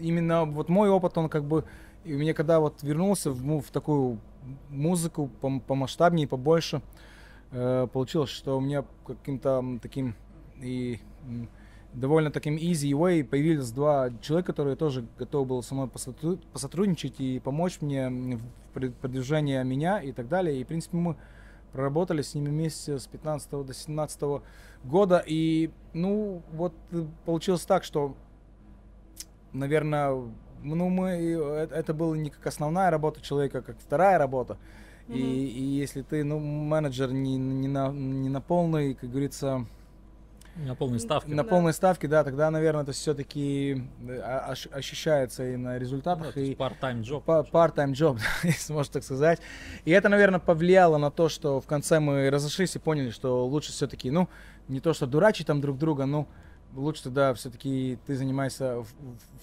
именно вот мой опыт, он как бы, и у меня когда вот вернулся в, ну, в такую музыку по, по масштабнее, побольше, э, получилось, что у меня каким-то таким и довольно таким easy way появились два человека, которые тоже готовы были со мной посотрудничать и помочь мне в продвижении меня и так далее. И, в принципе, мы проработали с ними вместе с 15 до 17 года. И, ну, вот получилось так, что, наверное, ну, мы, э, это было не как основная работа человека, а как вторая работа. Mm-hmm. И, и если ты, ну, менеджер не, не, на, не на полной, как говорится, на полной ставке. На да. полной ставке, да, тогда, наверное, это все-таки э, ощущается и на результатах. Ну, и part-time job. Part-time job, если можно так сказать. И это, наверное, повлияло на то, что в конце мы разошлись и поняли, что лучше все-таки, ну, не то, что дурачить там друг друга, ну, лучше тогда все-таки ты занимаешься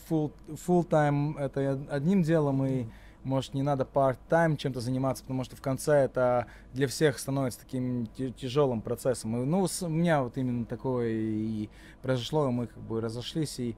full, full time это одним делом, и может, не надо part-time чем-то заниматься, потому что в конце это для всех становится таким тяжелым процессом. И, ну, у меня вот именно такое и произошло, и мы как бы разошлись, и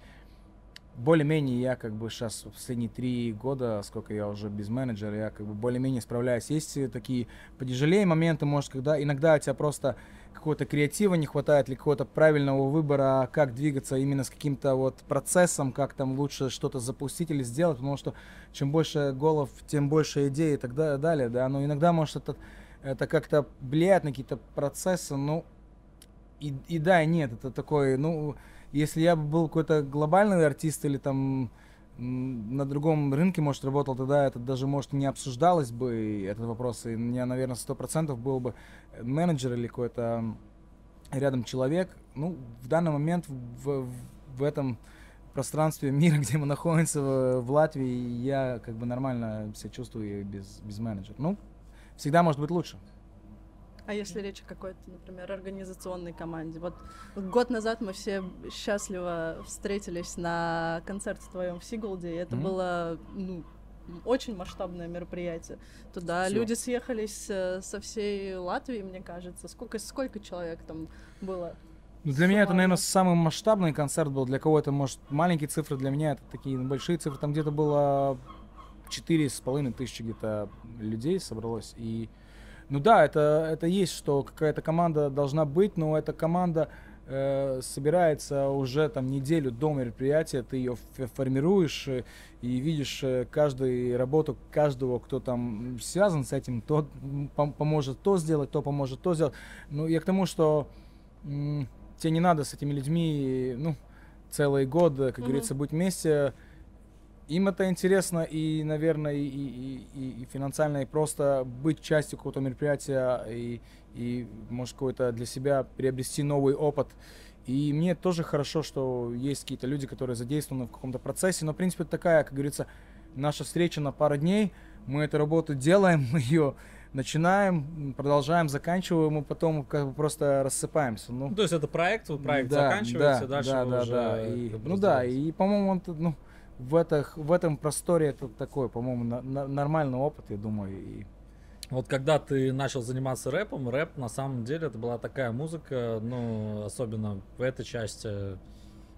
более-менее я как бы сейчас последние три года, сколько я уже без менеджера, я как бы более-менее справляюсь. Есть такие потяжелее моменты, может, когда иногда у тебя просто какого-то креатива не хватает или какого-то правильного выбора, как двигаться именно с каким-то вот процессом, как там лучше что-то запустить или сделать, потому что чем больше голов, тем больше идей и так далее, да, но иногда может это, это как-то влияет на какие-то процессы, ну, и, и да, и нет, это такой, ну, если я бы был какой-то глобальный артист или там на другом рынке, может, работал, тогда это даже, может, не обсуждалось бы, этот вопрос, и у меня, наверное, сто процентов был бы менеджер или какой-то рядом человек. Ну, в данный момент в, в этом пространстве мира, где мы находимся в, в Латвии, я как бы нормально себя чувствую без, без менеджера. Ну, всегда может быть лучше. А если речь о какой-то, например, организационной команде? Вот год назад мы все счастливо встретились на концерте твоем в Сигулде, и это mm-hmm. было ну, очень масштабное мероприятие. Туда Всё. люди съехались э, со всей Латвии, мне кажется. Сколько, сколько человек там было? Ну, для меня это, наверное, самый масштабный концерт был. Для кого-то, может, маленькие цифры, для меня это такие большие цифры. Там где-то было четыре с половиной тысячи где-то людей собралось. И ну да, это, это есть, что какая-то команда должна быть, но эта команда э, собирается уже там неделю до мероприятия, ты ее формируешь э, и видишь э, каждую работу каждого, кто там связан с этим, тот пом- поможет то сделать, то поможет то сделать. Ну, я к тому, что тебе не надо с этими людьми, ну, целый год, как mm-hmm. говорится, быть вместе, им это интересно и, наверное, и, и, и, и финансально, и просто быть частью какого-то мероприятия и, и, может, какой-то для себя приобрести новый опыт. И мне тоже хорошо, что есть какие-то люди, которые задействованы в каком-то процессе, но, в принципе, это такая, как говорится, наша встреча на пару дней, мы эту работу делаем, мы ее начинаем, продолжаем, заканчиваем, и потом как бы просто рассыпаемся. Ну, то есть это проект, проект да, заканчивается, да, дальше да, да, уже да. И, ну да, и по-моему он, ну, в, это, в этом просторе это такой, по-моему, на, на, нормальный опыт, я думаю. И... Вот когда ты начал заниматься рэпом, рэп на самом деле это была такая музыка, ну, особенно в этой части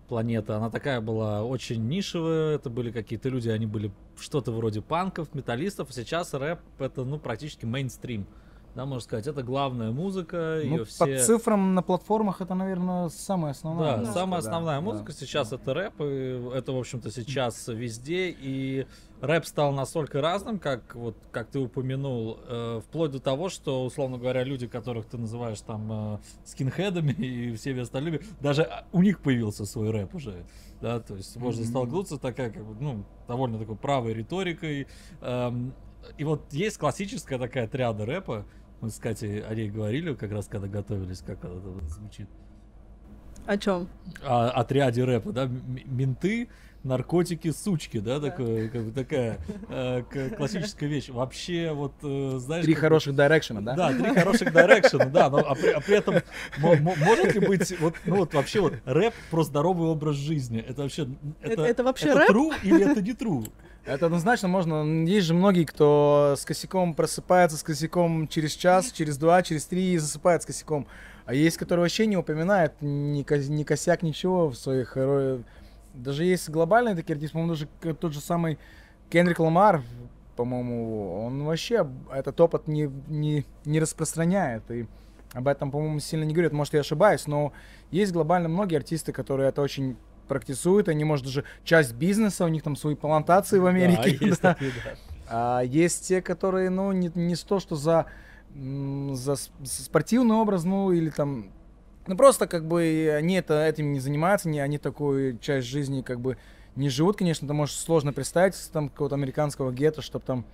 планеты, она такая была очень нишевая, это были какие-то люди, они были что-то вроде панков, металлистов, а сейчас рэп это, ну, практически мейнстрим да, можно сказать, это главная музыка. Ну, все... По цифрам на платформах это, наверное, самая основная. Да, музыка, самая основная да, музыка да, сейчас да. это рэп, и это, в общем-то, сейчас везде, и рэп стал настолько разным, как вот, как ты упомянул, э, вплоть до того, что, условно говоря, люди, которых ты называешь там э, скинхедами и всеми остальными, даже у них появился свой рэп уже, да, то есть можно mm-hmm. столкнуться такая, как бы, ну, довольно такой правой риторикой, эм, и вот есть классическая такая триада рэпа, мы с Катей о ней говорили, как раз когда готовились, как это звучит. О чем? О отряде рэпа, да? Менты, наркотики, сучки, да, да. Такое, как бы такая э, классическая вещь. Вообще, вот, э, знаешь... Три хороших дирекшена, да? Да, три хороших дирекшена, да, но, а, при, а при этом может ли быть, вот, ну вот вообще вот рэп про здоровый образ жизни? Это вообще... Это, это вообще это рэп? true или это не true? Это однозначно можно. Есть же многие, кто с косяком просыпается, с косяком через час, через два, через три и засыпает с косяком. А есть, которые вообще не упоминают ни, ни косяк, ничего в своих... Даже есть глобальные такие артисты, по-моему, даже тот же самый Кенрик Ламар, по-моему, он вообще этот опыт не, не, не распространяет. И об этом, по-моему, сильно не говорит. Может, я ошибаюсь, но есть глобально многие артисты, которые это очень практикуют, они, может, даже часть бизнеса, у них там свои плантации в Америке. Да, есть, да. Такие, да. А есть те, которые, ну, не, не то, что за, за спортивный образ, ну, или там, ну, просто как бы они это, этим не занимаются, не, они такую часть жизни как бы не живут, конечно, это может сложно представить, там, какого-то американского гетто, чтобы там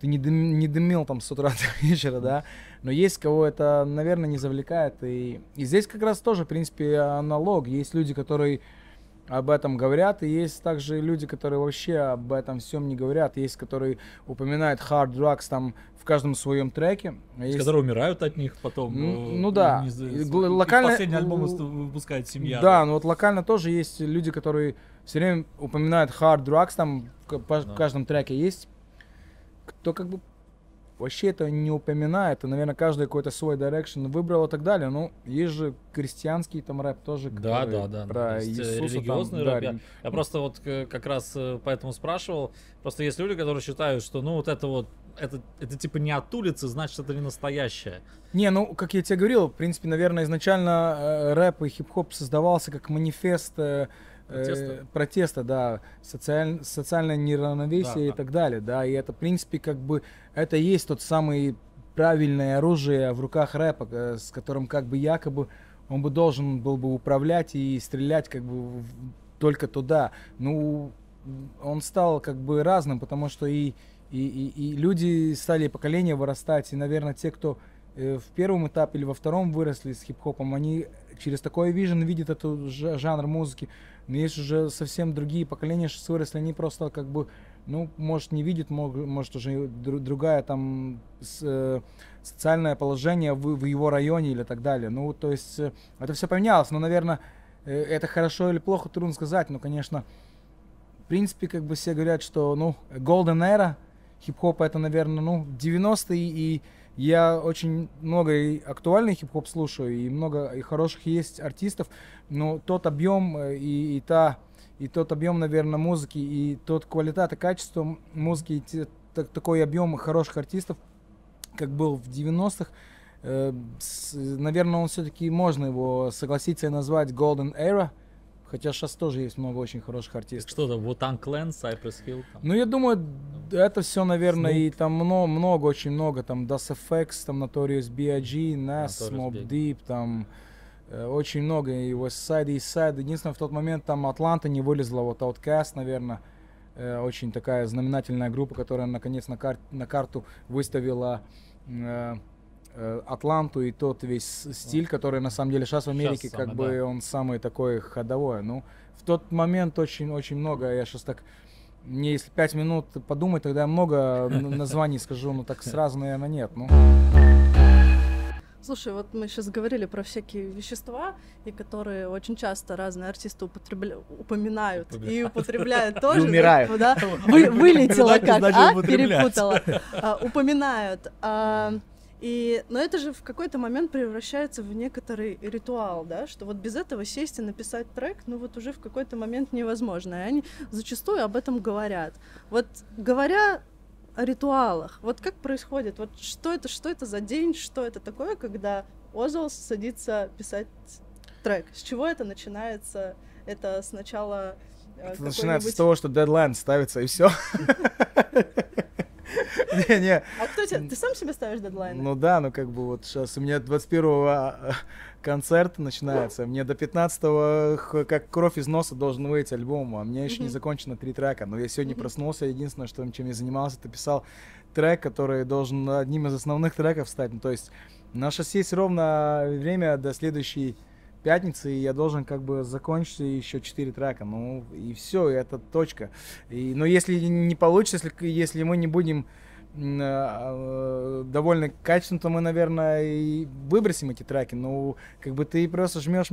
ты не, дым, не дымил там с утра до вечера, да, но есть кого это, наверное, не завлекает, и, и здесь как раз тоже, в принципе, аналог, есть люди, которые об этом говорят, и есть также люди, которые вообще об этом всем не говорят, есть, которые упоминают hard drugs там в каждом своем треке. Есть... Которые умирают от них потом. Ну, ну да. Не, локально... Последний альбом выпускает семья. Да, но вот локально тоже есть люди, которые все время упоминают hard drugs, там в, да. в каждом треке есть кто как бы вообще это не упоминает, и, наверное, каждый какой-то свой direction выбрал и так далее. Ну, есть же крестьянский там рэп тоже. Да, да, да. Про есть, э, Иисуса религиозный там, рэп. да, Я, я просто вот э, как раз э, поэтому спрашивал. Просто есть люди, которые считают, что ну вот это вот это, это типа не от улицы, значит это не настоящее. Не, ну, как я тебе говорил, в принципе, наверное, изначально э, рэп и хип-хоп создавался как манифест э, э, Протеста? протеста, да, социаль, социальное неравновесие Да, и да. так далее, да, и это, в принципе, как бы, это и есть тот самый правильное оружие в руках рэпа, э, с которым как бы якобы он бы должен был бы управлять и стрелять как бы в- только туда. Ну, он стал как бы разным, потому что и, и, и, и люди стали поколения вырастать, и, наверное, те, кто в первом этапе или во втором выросли с хип-хопом, они через такой вижен видят жа- жанр музыки. Но есть уже совсем другие поколения, что выросли, они просто как бы, ну, может, не видят, может, уже дру- другая там э, социальное положение в, в его районе или так далее. Ну, то есть э, это все поменялось, но, наверное, э, это хорошо или плохо, трудно сказать, но, конечно, в принципе, как бы все говорят, что, ну, golden era хип-хопа это, наверное, ну, 90-е, и я очень много и актуальный хип-хоп слушаю, и много и хороших есть артистов, но тот объем э, и, и та и тот объем, наверное, музыки, и тот квалитет и качество музыки, и те- так- такой объем хороших артистов, как был в 90-х, э, с- наверное, он все-таки можно его согласиться и назвать Golden Era, хотя сейчас тоже есть много очень хороших артистов. Что там, Wu-Tang Clan, Cypress Hill? там? Ну, я думаю, это все, наверное, Snoop. и там много, много, очень много, там, Das FX, там, Notorious B.I.G., Nas, Mob. Deep, там, э, очень много, и West Side, East Side. Единственное, в тот момент там Атланта не вылезла, вот Outkast, наверное, э, очень такая знаменательная группа, которая, наконец, на, кар- на карту выставила э, Атланту и тот весь стиль, который, на самом деле, сейчас в Америке, как самый, бы, да. он самый такой ходовой. Ну, в тот момент очень-очень много, я сейчас так мне если пять минут подумать, тогда я много названий скажу, но так сразу, наверное, нет. Ну, Слушай, вот мы сейчас говорили про всякие вещества, и которые очень часто разные артисты употребля- упоминают и употребляют тоже. умирают. Да, Вы- вылетела как, а? Перепутала. А, Упоминают. А, И, но это же в какой-то момент превращается в некоторый ритуал, да, что вот без этого сесть и написать трек, ну вот уже в какой-то момент невозможно. И они зачастую об этом говорят. Вот говоря о ритуалах, вот как происходит, вот что это, что это за день, что это такое, когда Озол садится писать трек? С чего это начинается? Это сначала э, это начинается с того, что дедлайн ставится и все. Не-не, А кто тебе? Ты сам себе ставишь дедлайны? ну да, ну как бы вот сейчас у меня 21-го концерт начинается, мне до 15-го х- как кровь из носа должен выйти альбом, а у меня еще не закончено три трека, но я сегодня проснулся, единственное, что, чем я занимался, это писал трек, который должен одним из основных треков стать, ну то есть у нас сейчас есть ровно время до следующей пятницы, и я должен как бы закончить еще четыре трека, ну и все, это точка. И, но если не получится, если, если мы не будем а, э, довольны качеством, то мы, наверное, и выбросим эти треки. Ну, как бы ты просто жмешь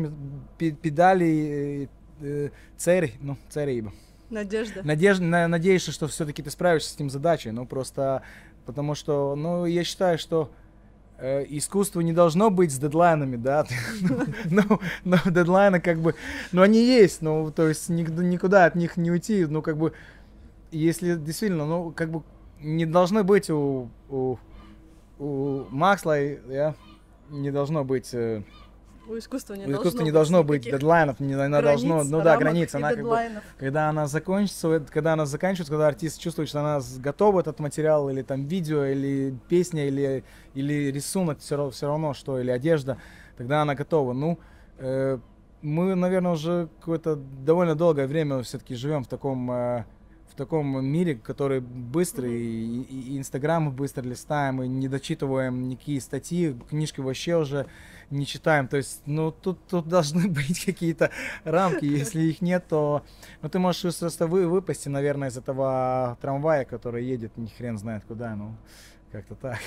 педали, э, э, ну, цель, Надежда. Надежда, на- надеешься, что все-таки ты справишься с этим задачей, ну просто потому что, ну я считаю, что э, искусство не должно быть с дедлайнами, да, ну, но дедлайны как бы, ну они есть, ну то есть ник- никуда от них не уйти, ну как бы, если действительно, ну как бы не должны быть у, у, у Максла, я, не должно быть э, У искусства не у должно искусства не быть должно быть дедлайнов, не, она границ, должно, ну да, и она как бы, когда она закончится, когда она заканчивается, когда артист чувствует, что она готова этот материал, или там видео, или песня, или, или рисунок, все, равно, все равно что, или одежда, тогда она готова. Ну, э, мы, наверное, уже какое-то довольно долгое время все-таки живем в таком э, в таком мире, который быстрый, и, и- и инстаграмы быстро листаем, и не дочитываем никакие статьи, книжки вообще уже не читаем. То есть, ну, тут, тут должны быть какие-то рамки. Если их нет, то ну, ты можешь просто вы, выпасть, наверное, из этого трамвая, который едет, ни хрен знает куда. Ну, Как-то так.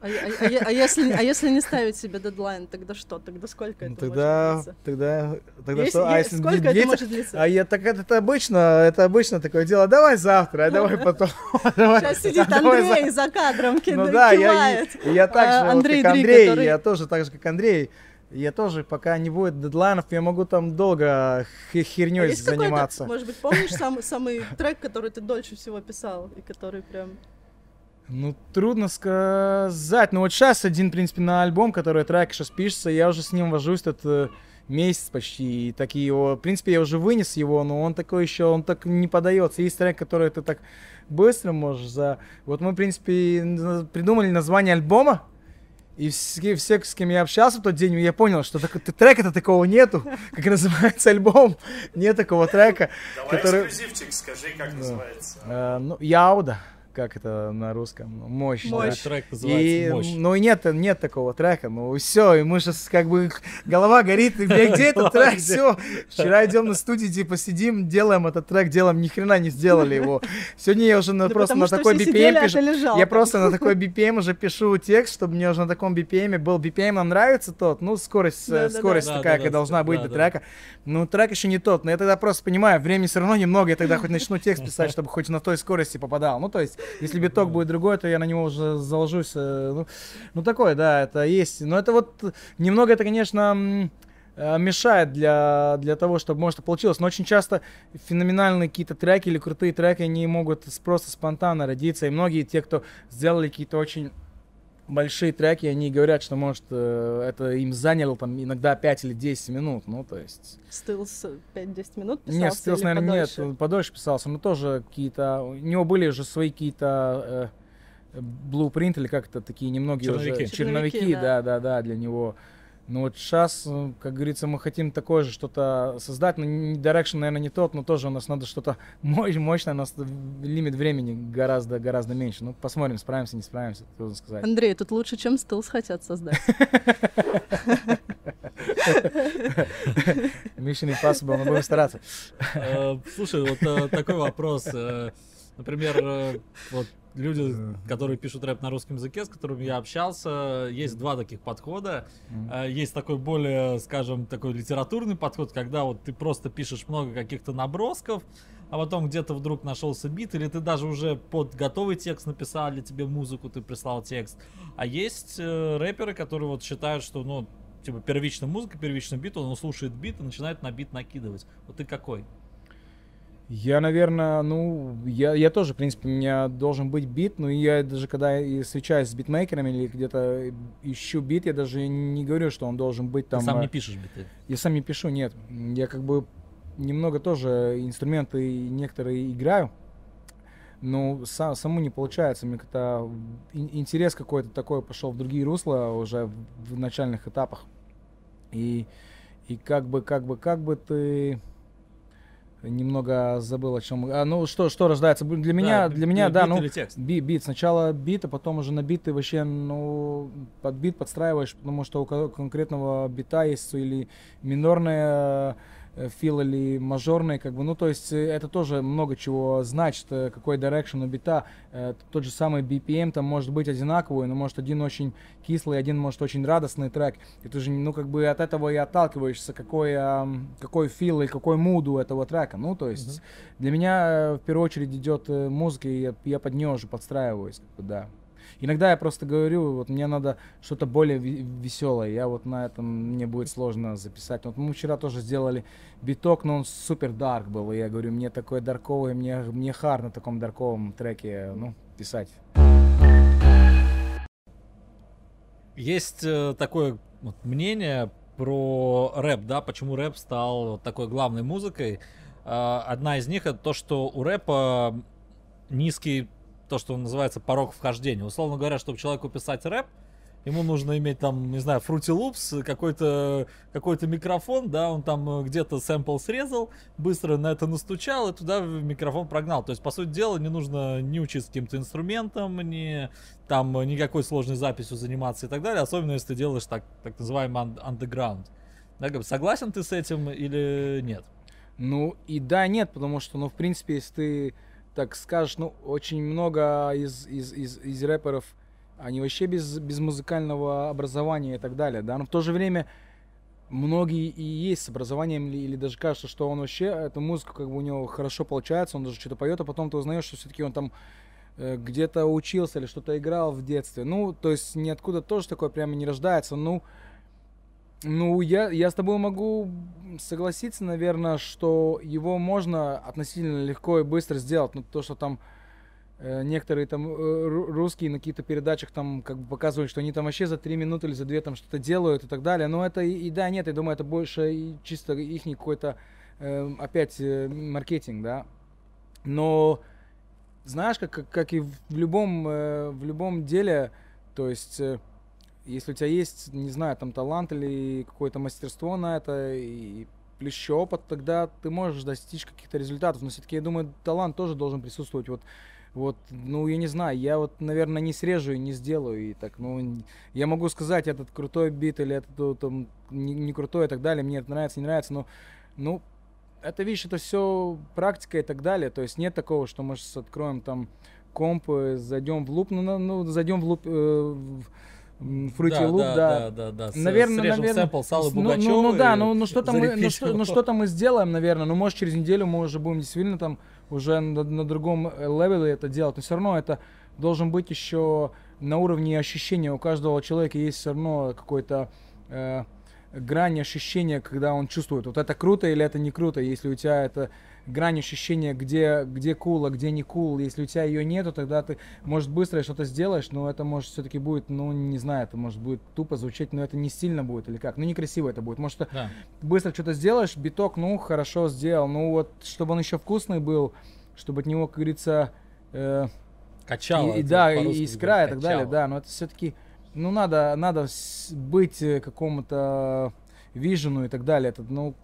А, а- а а если, а если не ставить себе дедлайн, тогда что? Тогда сколько Ну, это тогда, может длиться? тогда, тогда Есть- что? А если сколько это длится- может длиться? А я так это, это обычно, это обычно такое дело. Давай завтра, а давай потом. Сейчас сидит а Андрей за- кадром, Ну кида- да, я, я так А, же, Андрей как Андрей, я тоже так же, как Андрей. Я тоже, пока не будет дедлайнов, я могу там долго А херней какой-то, заниматься. может быть, помнишь самый, самый трек, который ты дольше всего писал, и который прям... Ну, трудно сказать. Ну, вот сейчас один, в принципе, на альбом, который трек сейчас пишется, я уже с ним вожусь этот э, месяц почти. И так его, в принципе, я уже вынес его, но он такой еще, он так не подается. Есть трек, который ты так быстро можешь за... Вот мы, в принципе, придумали название альбома, и все, все, с кем я общался в тот день, я понял, что так, трека-то такого нету, как называется альбом. Нет такого трека, Давай который... эксклюзивчик, скажи, как называется. э, ну, Яуда, как это на русском? Мощь. да. Мощь. Трек называется И, «Мощь». ну и нет, нет такого трека, ну все, и мы сейчас как бы голова горит, и где, где этот трек, все. Вчера идем на студию, типа сидим, делаем этот трек, делаем, ни хрена не сделали его. Сегодня я уже на, Да просто на такой сидели, BPM а пишу. лежал Я просто на такой BPM уже пишу текст, чтобы мне уже на таком BPM был. BPM нам нравится тот, ну скорость, э, Да-да-да. скорость Да, такая, да, какая да, должна быть да, для да. трека. Ну трек еще не тот, но я тогда просто понимаю, времени все равно немного, я тогда хоть начну текст писать, чтобы хоть на той скорости попадал. Ну то есть, если биток будет другой, то я на него уже заложусь. э, Ну, ну такое, да, это есть. Но это вот немного это, конечно, э, мешает для, для того, чтобы, может, получилось. Но очень часто феноменальные какие-то треки или крутые треки, они могут просто спонтанно родиться. И многие те, кто сделали какие-то очень большие треки, они говорят, что, может, э, это им заняло там иногда 5 или 10 минут. Ну, то есть... Стилс 5-10 минут писался Нет, Стилс, или наверное, подольше? нет, подольше писался, но тоже какие-то, у него были уже свои какие-то э, блупринт или как-то такие немногие Черновики. уже черновики, Черновики, да, да. да, да, для него. Но вот сейчас, как говорится, мы хотим такое же что-то создать, но не- direction, наверное, не тот, но тоже у нас надо что-то мощное, у нас лимит времени гораздо, гораздо меньше. Ну, посмотрим, справимся, не справимся, трудно сказать. Андрей, тут лучше, чем Стилс хотят создать. Mission Impossible, мы будем стараться. Э, Слушай, вот э, такой вопрос. э, Например, вот люди, которые пишут рэп на русском языке, с которыми я общался, есть два таких подхода. Э, Есть такой более, скажем, такой литературный подход, когда вот ты просто пишешь много каких-то набросков, а потом где-то вдруг нашелся бит, или ты даже уже под готовый текст написал, или тебе музыку ты прислал текст. А есть э, рэперы, которые вот считают, что, ну, типа, первичная музыка, первичный бит, он слушает бит и начинает на бит накидывать. Вот ты какой? Я, наверное, ну, я, я тоже, в принципе, у меня должен быть бит, но я даже когда и встречаюсь с битмейкерами или где-то ищу бит, я даже не говорю, что он должен быть там... ты сам э, не пишешь биты. Я сам не пишу, нет. Я как бы немного тоже инструменты некоторые играю, но са- саму не получается. Мне как-то ин- интерес какой-то такой пошел в другие русла уже в, в начальных этапах. И, и как бы, как бы, как бы ты немного забыл о чем. А, ну что, что рождается? Для меня, Да, для меня, бит да, ну? Би- бит. Сначала бит, а потом уже на бит ты вообще, ну, под бит подстраиваешь, потому что у ко- конкретного бита есть или минорная фил или мажорный, как бы, ну, то есть э, это тоже много чего значит, э, какой direction у бита. Э, Тот же самый BPM там может быть одинаковый, но может один очень кислый, один может очень радостный трек. И ты же, ну, как бы от этого и отталкиваешься, какой, какой фил или какой муд у этого трека. Ну, то есть для меня э, в первую очередь идет э, музыка, и я, я под нее уже подстраиваюсь, как бы, да. Иногда я просто говорю, вот мне надо что-то более веселое. Я вот на этом мне будет сложно записать. Вот мы вчера тоже сделали биток, но он супер дарк был. И я говорю, мне такой дарковый, мне, мне хар на таком дарковом треке, ну, писать. Есть э, такое вот мнение про рэп, да, почему рэп стал такой главной музыкой. А, Одна из них это то, что у рэпа низкий, то, что называется порог вхождения. Условно говоря, чтобы человеку писать рэп, ему нужно иметь там, не знаю, Fruity Loops, какой-то какой микрофон, да, он там э, где-то сэмпл срезал, быстро на это настучал и туда микрофон прогнал. То есть, по сути дела, не нужно не учиться каким-то инструментом, не там э, никакой сложной записью заниматься и так далее, особенно если ты делаешь так, так называемый underground. Да, как согласен ты с этим или нет? Ну и да, нет, потому что, ну, в принципе, если ты так скажешь, ну, очень много из, из, из, из рэперов они вообще без, без музыкального образования и так далее, да, но в то же время многие и есть с образованием, или, или даже кажется, что он вообще, эту музыку как бы у него хорошо получается, он даже что-то поет, а потом ты узнаешь, что все-таки он там э, где-то учился или что-то играл в детстве. Ну, то есть ниоткуда тоже такое прямо не рождается. Ну, ну я, я с тобой могу согласиться, наверное, что его можно относительно легко и быстро сделать. Ну, то, что там Э, некоторые там э, русские на каких-то передачах там как бы показывают, что они там вообще за три минуты или за две там что-то делают и так далее. Но это и, и да, нет, я думаю, это больше и чисто их какой-то э, опять э, маркетинг, да. Но знаешь, как, как, как и в любом, э, в любом деле, то есть э, если у тебя есть, не знаю, там талант или какое-то мастерство на это, и еще опыт, тогда ты можешь достичь каких-то результатов. Но все-таки, я думаю, талант тоже должен присутствовать. Вот вот, ну, я не знаю, я вот, наверное, не срежу и не сделаю. И так, ну, я могу сказать, этот крутой бит или этот там, не, не крутой и так далее, мне это нравится, не нравится, но, ну, это, видишь, это все практика и так далее. То есть нет такого, что мы сейчас откроем там комп, зайдем в луп, ну, ну зайдем в луп, э, Фрути да, Луп, да. Да, да, да. Наверное, Срежем наверное. сэмпл Салы ну, ну, ну, да, ну, ну что-то мы, ну, что, ну что-то мы сделаем, наверное. Ну, может, через неделю мы уже будем действительно там уже на, на другом э, левеле это делать, но все равно это должен быть еще на уровне ощущения. У каждого человека есть все равно какой-то э, грань ощущения, когда он чувствует, вот это круто или это не круто. Если у тебя это грань ощущения, где, где cool, а где не cool. Если у тебя ее нету, тогда ты, может, быстро что-то сделаешь, но это, может, все-таки будет, ну, не знаю, это может будет тупо звучать, но это не стильно будет или как. Ну, некрасиво это будет. Может, да. быстро что-то сделаешь, биток, ну, хорошо сделал. Ну, вот, чтобы он еще вкусный был, чтобы от него, как говорится... Э, Качало. И, да, и искра и так далее, да. Но это все-таки, ну, надо, надо быть э, какому-то вижену и так далее. Это, ну,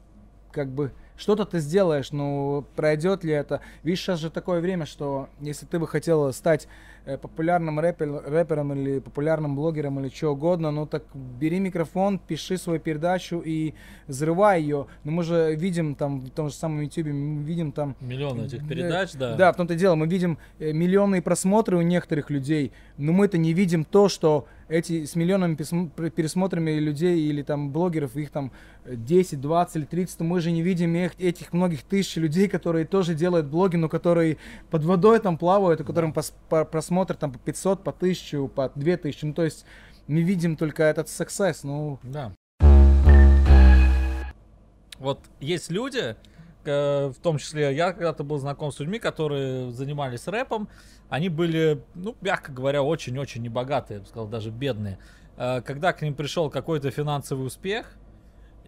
как бы что-то ты сделаешь, но пройдет ли это? Видишь, сейчас же такое время, что если ты бы хотел стать э, популярным рэпер, рэпером или популярным блогером или что угодно, ну так бери микрофон, пиши свою передачу и взрывай ее. Но мы же видим там в том же самом YouTube, мы видим там... Миллионы этих передач, да. Да, в том-то дело, мы видим э, миллионные просмотры у некоторых людей, но мы-то не видим то, что эти с миллионами пересмотрами людей или там блогеров, их там 10, 20 или 30, мы же не видим их, этих многих тысяч людей, которые тоже делают блоги, но которые под водой там плавают, у которым по, по, просмотр там по 500, по 1000, по 2000, ну то есть мы видим только этот success, ну... Да. Вот есть люди, в том числе я когда-то был знаком с людьми, которые занимались рэпом, они были, ну, мягко говоря, очень-очень небогатые, я бы сказал, даже бедные. Э, когда к ним пришел какой-то финансовый успех,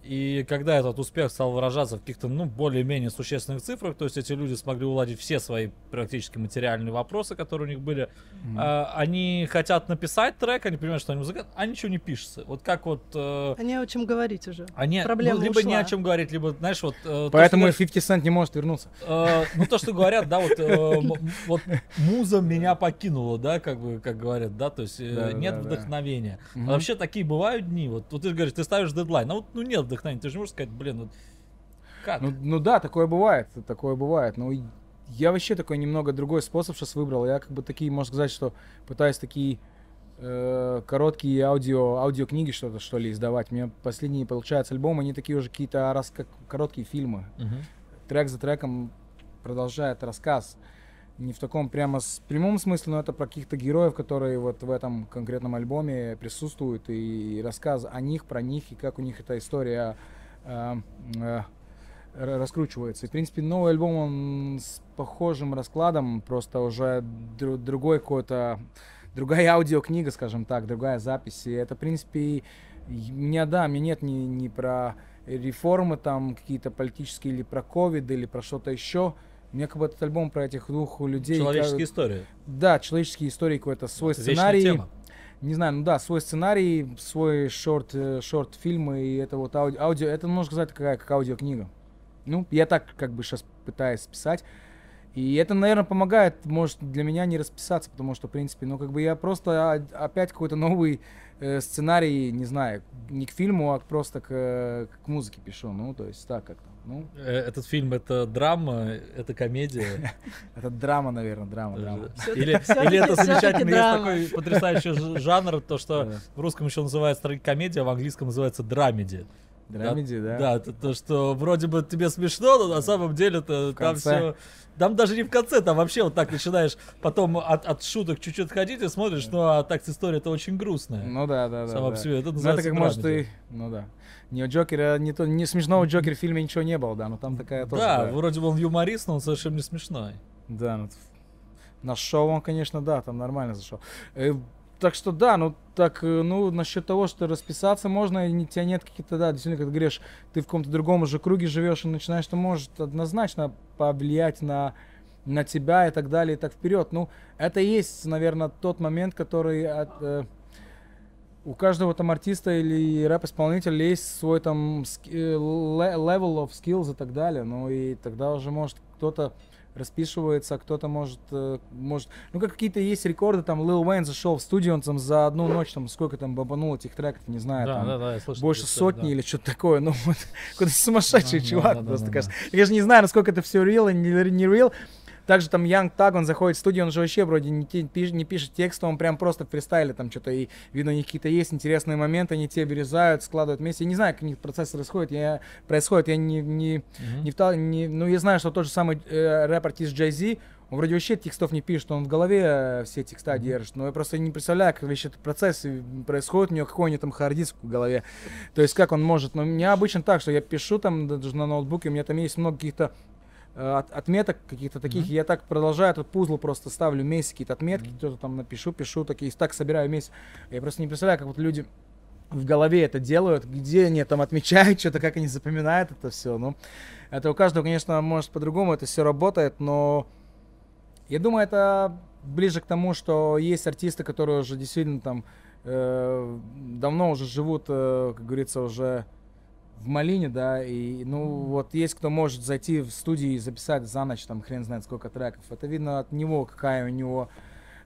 и когда этот успех стал выражаться в каких-то, ну, более-менее существенных цифрах, то есть эти люди смогли уладить все свои практически материальные вопросы, которые у них были, mm-hmm. а, они хотят написать трек, они понимают, что они музыкант, а ничего не пишется. Вот как вот... Э, они о чем говорить уже. Они, Проблема ну, либо ушла. не о чем говорить, либо, знаешь, вот... Э, Поэтому то, что, 50 Cent не может вернуться. Э, ну, то, что говорят, да, вот, э, вот муза меня покинула, да, как бы, как говорят, да, то есть э, да, нет да, вдохновения. Да. А вообще такие бывают дни, вот, вот ты же говоришь, ты ставишь дедлайн, ну, вот, ну нет вдохновения, ты же можешь сказать, блин, вот как? Ну, ну да, такое бывает, такое бывает. Но я вообще такой немного другой способ сейчас выбрал. Я как бы такие, можно сказать, что пытаюсь такие э, короткие аудио, аудиокниги что-то, что ли, издавать. У меня последние, получается, альбомы, они такие уже какие-то раз как короткие фильмы. Uh-huh. Трек за треком продолжает рассказ. Не в таком прямо с прямом смысле, но это про каких-то героев, которые вот в этом конкретном альбоме присутствуют, и рассказ о них, про них, и как у них эта история Э, э, раскручивается. И, в принципе, новый альбом, он с похожим раскладом, просто уже дру- другой какой-то, другая аудиокнига, скажем так, другая запись. И это, в принципе, меня, да, мне нет ни, ни про реформы там какие-то политические, или про ковид, или про что-то еще. Мне как бы этот альбом про этих двух людей... Человеческие как... истории. Да, человеческие истории, какой-то свой это сценарий. Тема не знаю, ну да, свой сценарий, свой шорт, э, шорт фильм и это вот аудио, аудио это можно сказать какая как аудиокнига. Ну, я так как бы сейчас пытаюсь писать. И это, наверное, помогает, может, для меня не расписаться, потому что, в принципе, ну, как бы я просто а- опять какой-то новый сценарий, не знаю, не к фильму, а просто к, э, к музыке пишу, ну, то есть так как-то. Ну, Э, Этот фильм это драма, это комедия. это драма, наверное, драма, драма. Всё-таки- Или, это всё-таки замечательно, есть драма. такой потрясающий жанр, то что в русском еще называется комедия, а в английском называется драмеди. Драмеди, да? Да, то, то, что вроде бы тебе смешно, но на самом деле-то там все... Там даже не в конце, там вообще вот так начинаешь потом от, от шуток чуть-чуть отходить и смотришь, ну а так история-то очень грустная. Ну да, да, да. Сама да. себе. Это Ну, это как может и... Ну да. Не у Джокера, не, то, не смешного Джокера в фильме ничего не было, да, но там такая тоже... Да, да. вроде бы он юморист, но он совершенно не смешной. Да, ну, на шоу он, конечно, да, там нормально зашел. Так что да, ну так, э, ну, насчет того, что расписаться можно, и не, тебя нет каких-то, да, действительно, как говоришь, ты в каком-то другом уже круге живешь и начинаешь, что может однозначно повлиять на, на тебя и так далее, и так вперед. Ну, это и есть, наверное, тот момент, который от, э, у каждого там артиста или рэп-исполнителя есть свой там ски- э, level of skills и так далее. Ну и тогда уже может кто-то расписывается, кто-то может, э, может, ну как какие-то есть рекорды, там Лил Уэйн зашел в студию, он там за одну ночь там сколько там бабанул этих треков, не знаю, да, там, да, да, я слышал. больше эту сотни историю, или что-то такое, ну вот какой-то сумасшедший Да, чувак да, да, просто да, кажется. Я же не знаю, насколько это все real и не, не real. Также там Янг Так, он заходит в студию, он же вообще вроде не, те- пиш- не пишет текста, он прям просто фристайлит там что-то, и видно, у них какие-то есть интересные моменты, они те вырезают, складывают вместе. Я не знаю, как у них процесс происходит, я, происходит, я не, не. Мгм. не, втал- не- ну, я знаю, что тот же самый э, рэп-артист Зи, он вроде вообще текстов не пишет, он в голове э, все текста держит, но я просто не представляю, как весь этот процесс э, происходит, у него какой него там хардиск в голове, то есть как он может, но у меня обычно так, что я пишу там даже на ноутбуке, у меня там есть много каких-то от- отметок каких-то таких, и я так продолжаю этот пузл просто ставлю вместе какие-то отметки, что-то там напишу, пишу, такие, так собираю вместе, я просто не представляю, как вот люди в голове это делают, где они там отмечают что-то, как они запоминают это все. Ну, это у каждого, конечно, может по-другому это все работает, но я думаю, это ближе к тому, что есть артисты, которые уже действительно там э, давно уже живут, э, как говорится, уже в Малине, да, и, ну, вот есть кто может зайти в студию и записать за ночь, там, хрен знает сколько треков. Это видно от него, какая у него,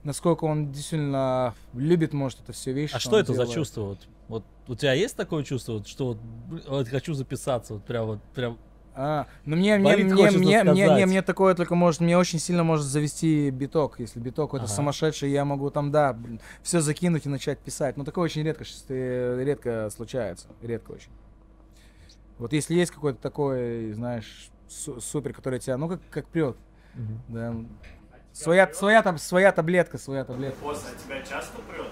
насколько он действительно любит, может, это все вещи. А что он это за делает. чувство? Вот, вот у тебя есть такое чувство, вот, что вот, вот хочу записаться, вот прям вот прям. А, ну мне, мне, мне, мне, мне, не, сказать. мне такое только может, мне очень сильно может завести биток. Если биток это Ага. сумасшедший, я могу там, да, все закинуть и начать писать. Но такое очень редко, э, редко случается. Редко очень. Вот если есть какой-то такой, знаешь, су- супер, который тебя, ну как, как прет, да. Своя, своя, там, своя таблетка, своя таблетка. Поздно, а тебя часто прет?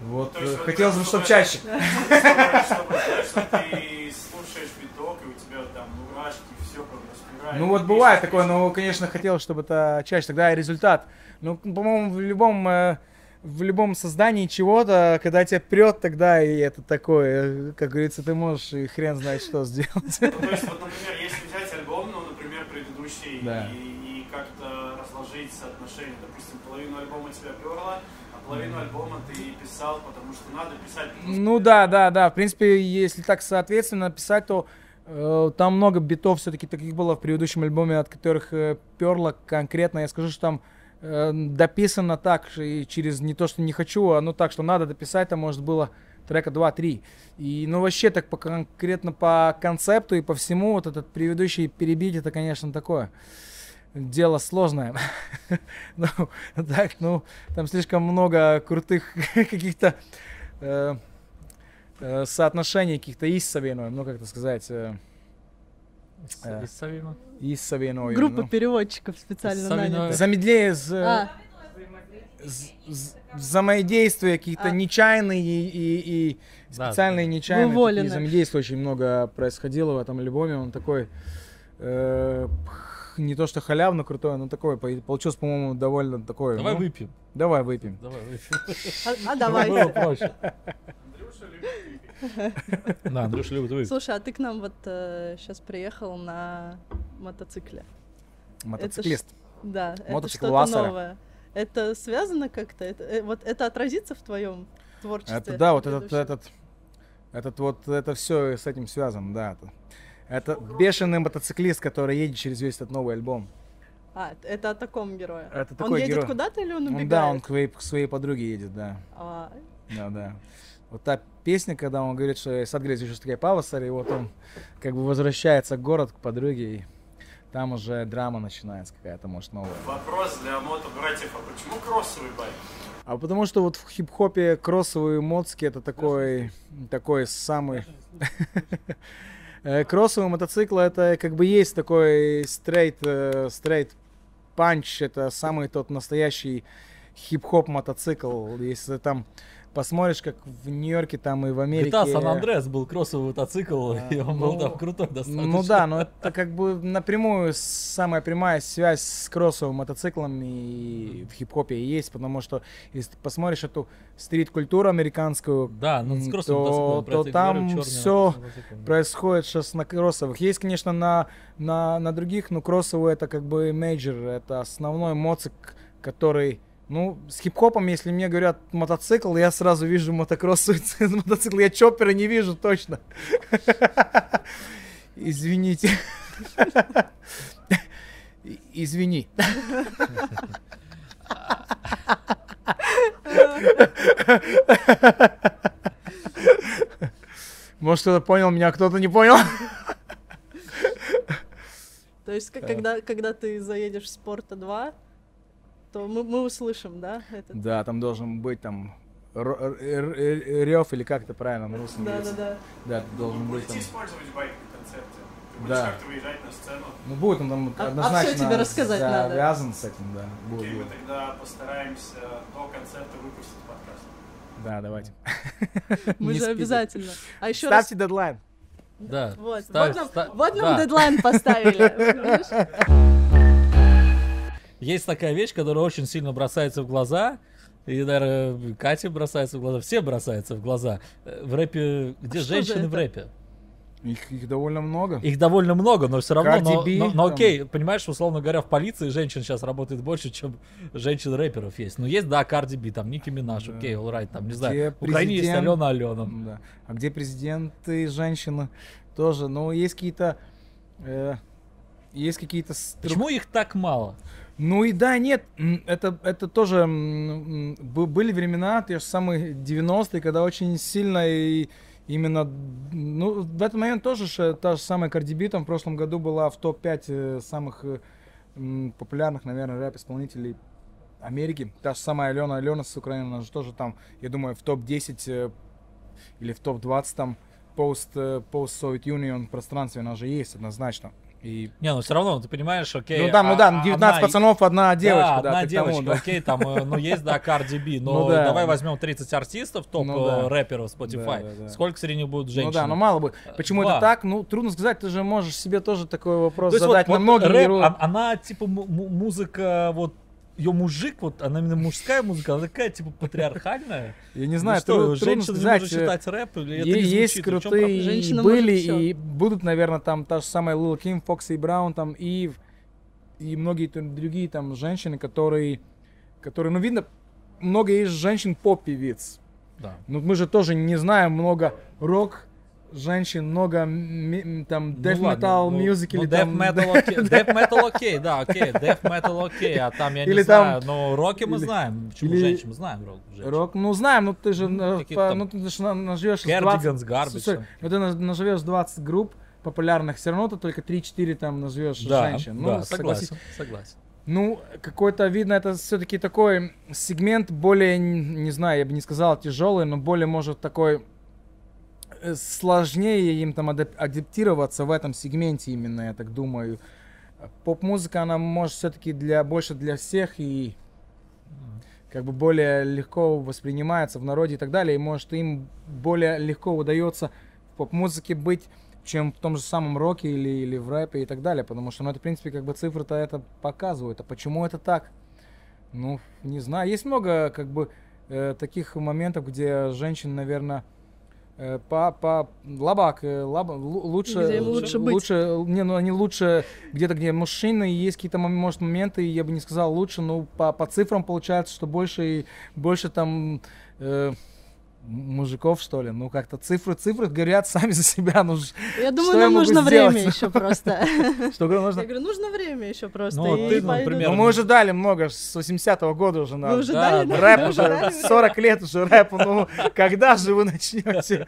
Вот, То есть хотелось бы, чтобы чтобы- чаще. Чтобы, знаешь, что ты слушаешь биток, и у тебя там мурашки, все. Ну вот бывает такое, но, конечно, хотелось, чтобы это чаще. Тогда и результат. Ну, по-моему, в любом, э, в любом создании чего-то, когда тебя прет, тогда и это такое, э, как говорится, ты можешь и хрен знает что сделать. Ну, то есть, вот, например, если взять альбом, ну, например, предыдущий, Да. и, и как-то разложить соотношение, допустим, половину альбома тебя перло, а половину альбома ты писал, потому что надо писать. Ну да, да, да. В принципе, если так соответственно писать, то э, там много битов все-таки таких было в предыдущем альбоме, от которых э, перло конкретно. Я скажу, что там дописано так, и через не то, что не хочу, а ну так, что надо дописать, там может было трека 2-3. И ну вообще так по конкретно по концепту и по всему вот этот предыдущий перебить, это, конечно, такое дело сложное. ну, так, ну, там слишком много крутых каких-то э, э, соотношений каких-то Савиновым, ну, как это сказать, э, Э. Из Савина. из Савиновым. Группа ну. переводчиков специально нанята. Замедлее А, взаимодействия каких-то А. нечаянные и, и, и специальные да. нечаянные такие взаимодействия очень много происходило в этом альбоме. Он такой э, не то что халявно крутой, но такой по- получился, по-моему, довольно такой. Давай ну, выпьем. Давай выпьем. Давай выпьем. а, а давай. Да, Андрюша любит выпить. Слушай, а ты к нам вот сейчас приехал на мотоцикле. Мотоциклист. Да, это что-то новое. Это связано как-то? Это, э, вот это отразится в твоем творчестве? Это да, вот этот, этот, этот вот, это все с этим связано, да. Это, это бешеный мотоциклист, который едет через весь этот новый альбом. А, это о таком герое. Это он такой едет герой. куда-то или он Он, убегает? да, он к своей, к своей подруге едет, да. А, Да, да. Вот та песня, когда он говорит, что садгрезишь такая павасари, и вот он как бы возвращается в город к подруге, и там уже драма начинается какая-то, может, новая. Вопрос для мото-братьев, а почему кроссовый байк? А потому что вот в хип-хопе кроссовые моцки это такой, такой самый... Э, Кроссовые мотоциклы это как бы есть такой straight, straight punch, это самый тот настоящий хип-хоп мотоцикл. Если там посмотришь, как в Нью-Йорке там и в Америке... GTA San Andreas был кроссовый мотоцикл, А, и он был ну, там крутой достаточно. Ну да, но это как бы напрямую самая прямая связь с кроссовым мотоциклом и в хип-хопе и есть, потому что если ты посмотришь эту street-культуру американскую, Да, ну с то- то там говорю, мотоцикл. происходит сейчас на кроссовых. Есть, конечно, на, на, на других, но кроссовые это как бы major, это основной моцик, который ну, с хип-хопом, если мне говорят мотоцикл, я сразу вижу мотокроссовый мотоцикл. Я чоппера не вижу точно. Извините. Извини. Может, кто-то понял меня, кто-то не понял. то есть, когда, когда ты заедешь в Спорта 2, то мы, мы услышим, да? этот? Да, там должен быть там рев или как это правильно на русском Да, да, да. Да, должен быть там. использовать байк будешь Да. как-то выезжать на сцену? Ну, будет он там А- а однозначно всё тебе рассказать надо. завязан с этим, да. Будет, Окей, мы будет. тогда постараемся до концерта выпустить подкаст. Да, давайте. Мы Не же обязательно. А еще раз. Ставьте дедлайн. Да. Вот, Ставь- вот нам, ста- вот нам да. дедлайн поставили. Есть такая вещь, которая очень сильно бросается в глаза. И, наверное, Кате бросается в глаза, все бросаются в глаза. Э, В рэпе, где же женщины в рэпе? Их, их довольно много. Их довольно много, но все равно, но, но- но там. окей, понимаешь, условно говоря, в полиции женщин сейчас работает больше, чем женщин-рэперов есть. Ну, есть, да, Карди Би, там, Ники Минаж, Да. окей, all right, там, не Где знаю, в Украине есть президент? Алена Алена. Да. А где президенты женщины тоже. Ну, есть какие-то... э, есть какие-то... стру- Почему их так мало? Ну и да, нет, это, это тоже были времена, те же самые 90-е, когда очень сильно и именно, ну, в этот момент тоже ж, та же самая Cardi B там в прошлом году была в топ-5 э, самых э, популярных, наверное, рэп-исполнителей Америки. Та же самая Алена Алена с Украины, она же тоже там, я думаю, в топ-10 э, или в топ-20 там пост, э, пост-Soviet Union пространстве она же есть однозначно. И Не, ну все равно, ты понимаешь, окей. ну там, ну а- да, а 19 одна- пацанов, одна девочка, да, да, одна к тому, девочка, да. окей, там, э, ну есть, да, Cardi B, но Ну да. давай возьмем 30 артистов, топ Ну да. э, рэперов Spotify. Да, да, да. Сколько среди них будут женщин? Ну да, но мало бы. Почему Два. это так? Ну, трудно сказать, ты же можешь себе тоже такой вопрос То задать вот, на вот многие рэп, а- она типа му- му- музыка, вот ее мужик, вот она именно мужская музыка, она такая типа патриархальная. Я не знаю, Ну что, тру- трудно женщина не может э, читать рэп, или это не есть звучит? Крутые, и были, и будут, наверное, там та же самая Лил Ким, Фокси Браун, там, и, и многие другие там женщины, которые, которые, ну, видно, много есть женщин поп-певиц. Да. Ну, мы же тоже не знаем много рок женщин, много ми- там death Ну metal ну, music ну, или death там... metal окей, death metal окей, да, окей, death metal окей, а там я не Или знаю, там- но роки мы или- знаем, почему или- женщин, мы знаем рок женщин. Рок, ну знаем, ну ты же, Ну, э, по- там ну ты же на- наживешь из 20 Cardigans, Garbage. Слушай, там. ну ты на- наживешь 20 групп популярных, все равно ты только 3-4 там назовешь Да, женщин. да, ну, согласись. согласен, согласен. Ну, какой-то, видно, это все-таки такой сегмент более, не знаю, я бы не сказал тяжелый, но более, может, такой сложнее им там адап- адаптироваться в этом сегменте именно, я так думаю. Поп-музыка, она может все-таки для, больше для всех и как бы более легко воспринимается в народе и так далее, и может им более легко удается в поп-музыке быть, чем в том же самом роке или, или в рэпе и так далее, потому что, ну, это, в принципе, как бы цифры-то это показывают, а почему это так? Ну, не знаю, есть много, как бы, э, таких моментов, где женщин, наверное, э, по, по лабак, э, лу- лучше, Где лучше быть. лучше, не, ну они лучше где-то, где мужчины, есть какие-то, может, моменты, я бы не сказал лучше, но по, по цифрам получается, что больше и больше там, э, мужиков, что ли. Ну, как-то цифры, цифры говорят сами за себя. Ну, Я думаю, нам нужно сделать? время еще просто. что говорю, нужно... Я говорю, нужно время еще просто. Ну, ты, например, Ну, мы уже дали много, с 80-го года уже нам. уже Да, дали? да. Рэп Уже уже, дали? 40 лет уже рэпу, ну, когда же вы начнете?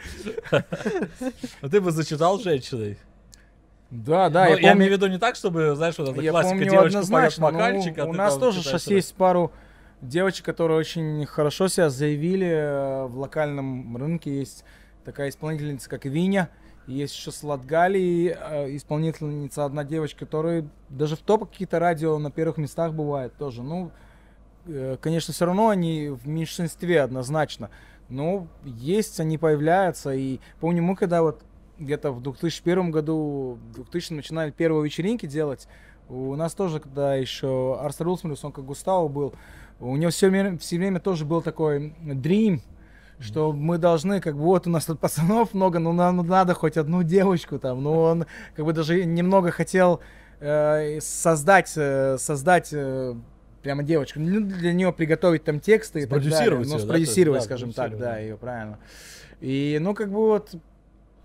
Ну, ты бы зачитал женщиной. Да, да, Ну, я имею в виду не так, чтобы, знаешь, вот эта я классика, помню девочка поет ну, а у нас тоже сейчас есть пару девочек, которые очень хорошо себя заявили э, в локальном рынке. Есть такая исполнительница, как Виня, есть еще Сладгали, э, исполнительница, одна девочка, которая даже в топах какие-то радио на первых местах бывает тоже. Ну, э, конечно, все равно они в меньшинстве однозначно. Но есть, они появляются. И помню, мы когда вот где-то в 2001 году, в 2000 начинали первые вечеринки делать, у нас тоже, когда еще Арстер Улсмерус, он как Густаво был, у него все время, все время тоже был такой dream, что мы должны, как бы, вот у нас тут пацанов много, но нам надо хоть одну девочку там. Ну, он как бы даже немного хотел э, создать, э, создать э, прямо девочку. Ну, для нее приготовить там тексты и так далее. Ну, спродюсировать, да, скажем так, да, ее правильно. И, ну, как бы вот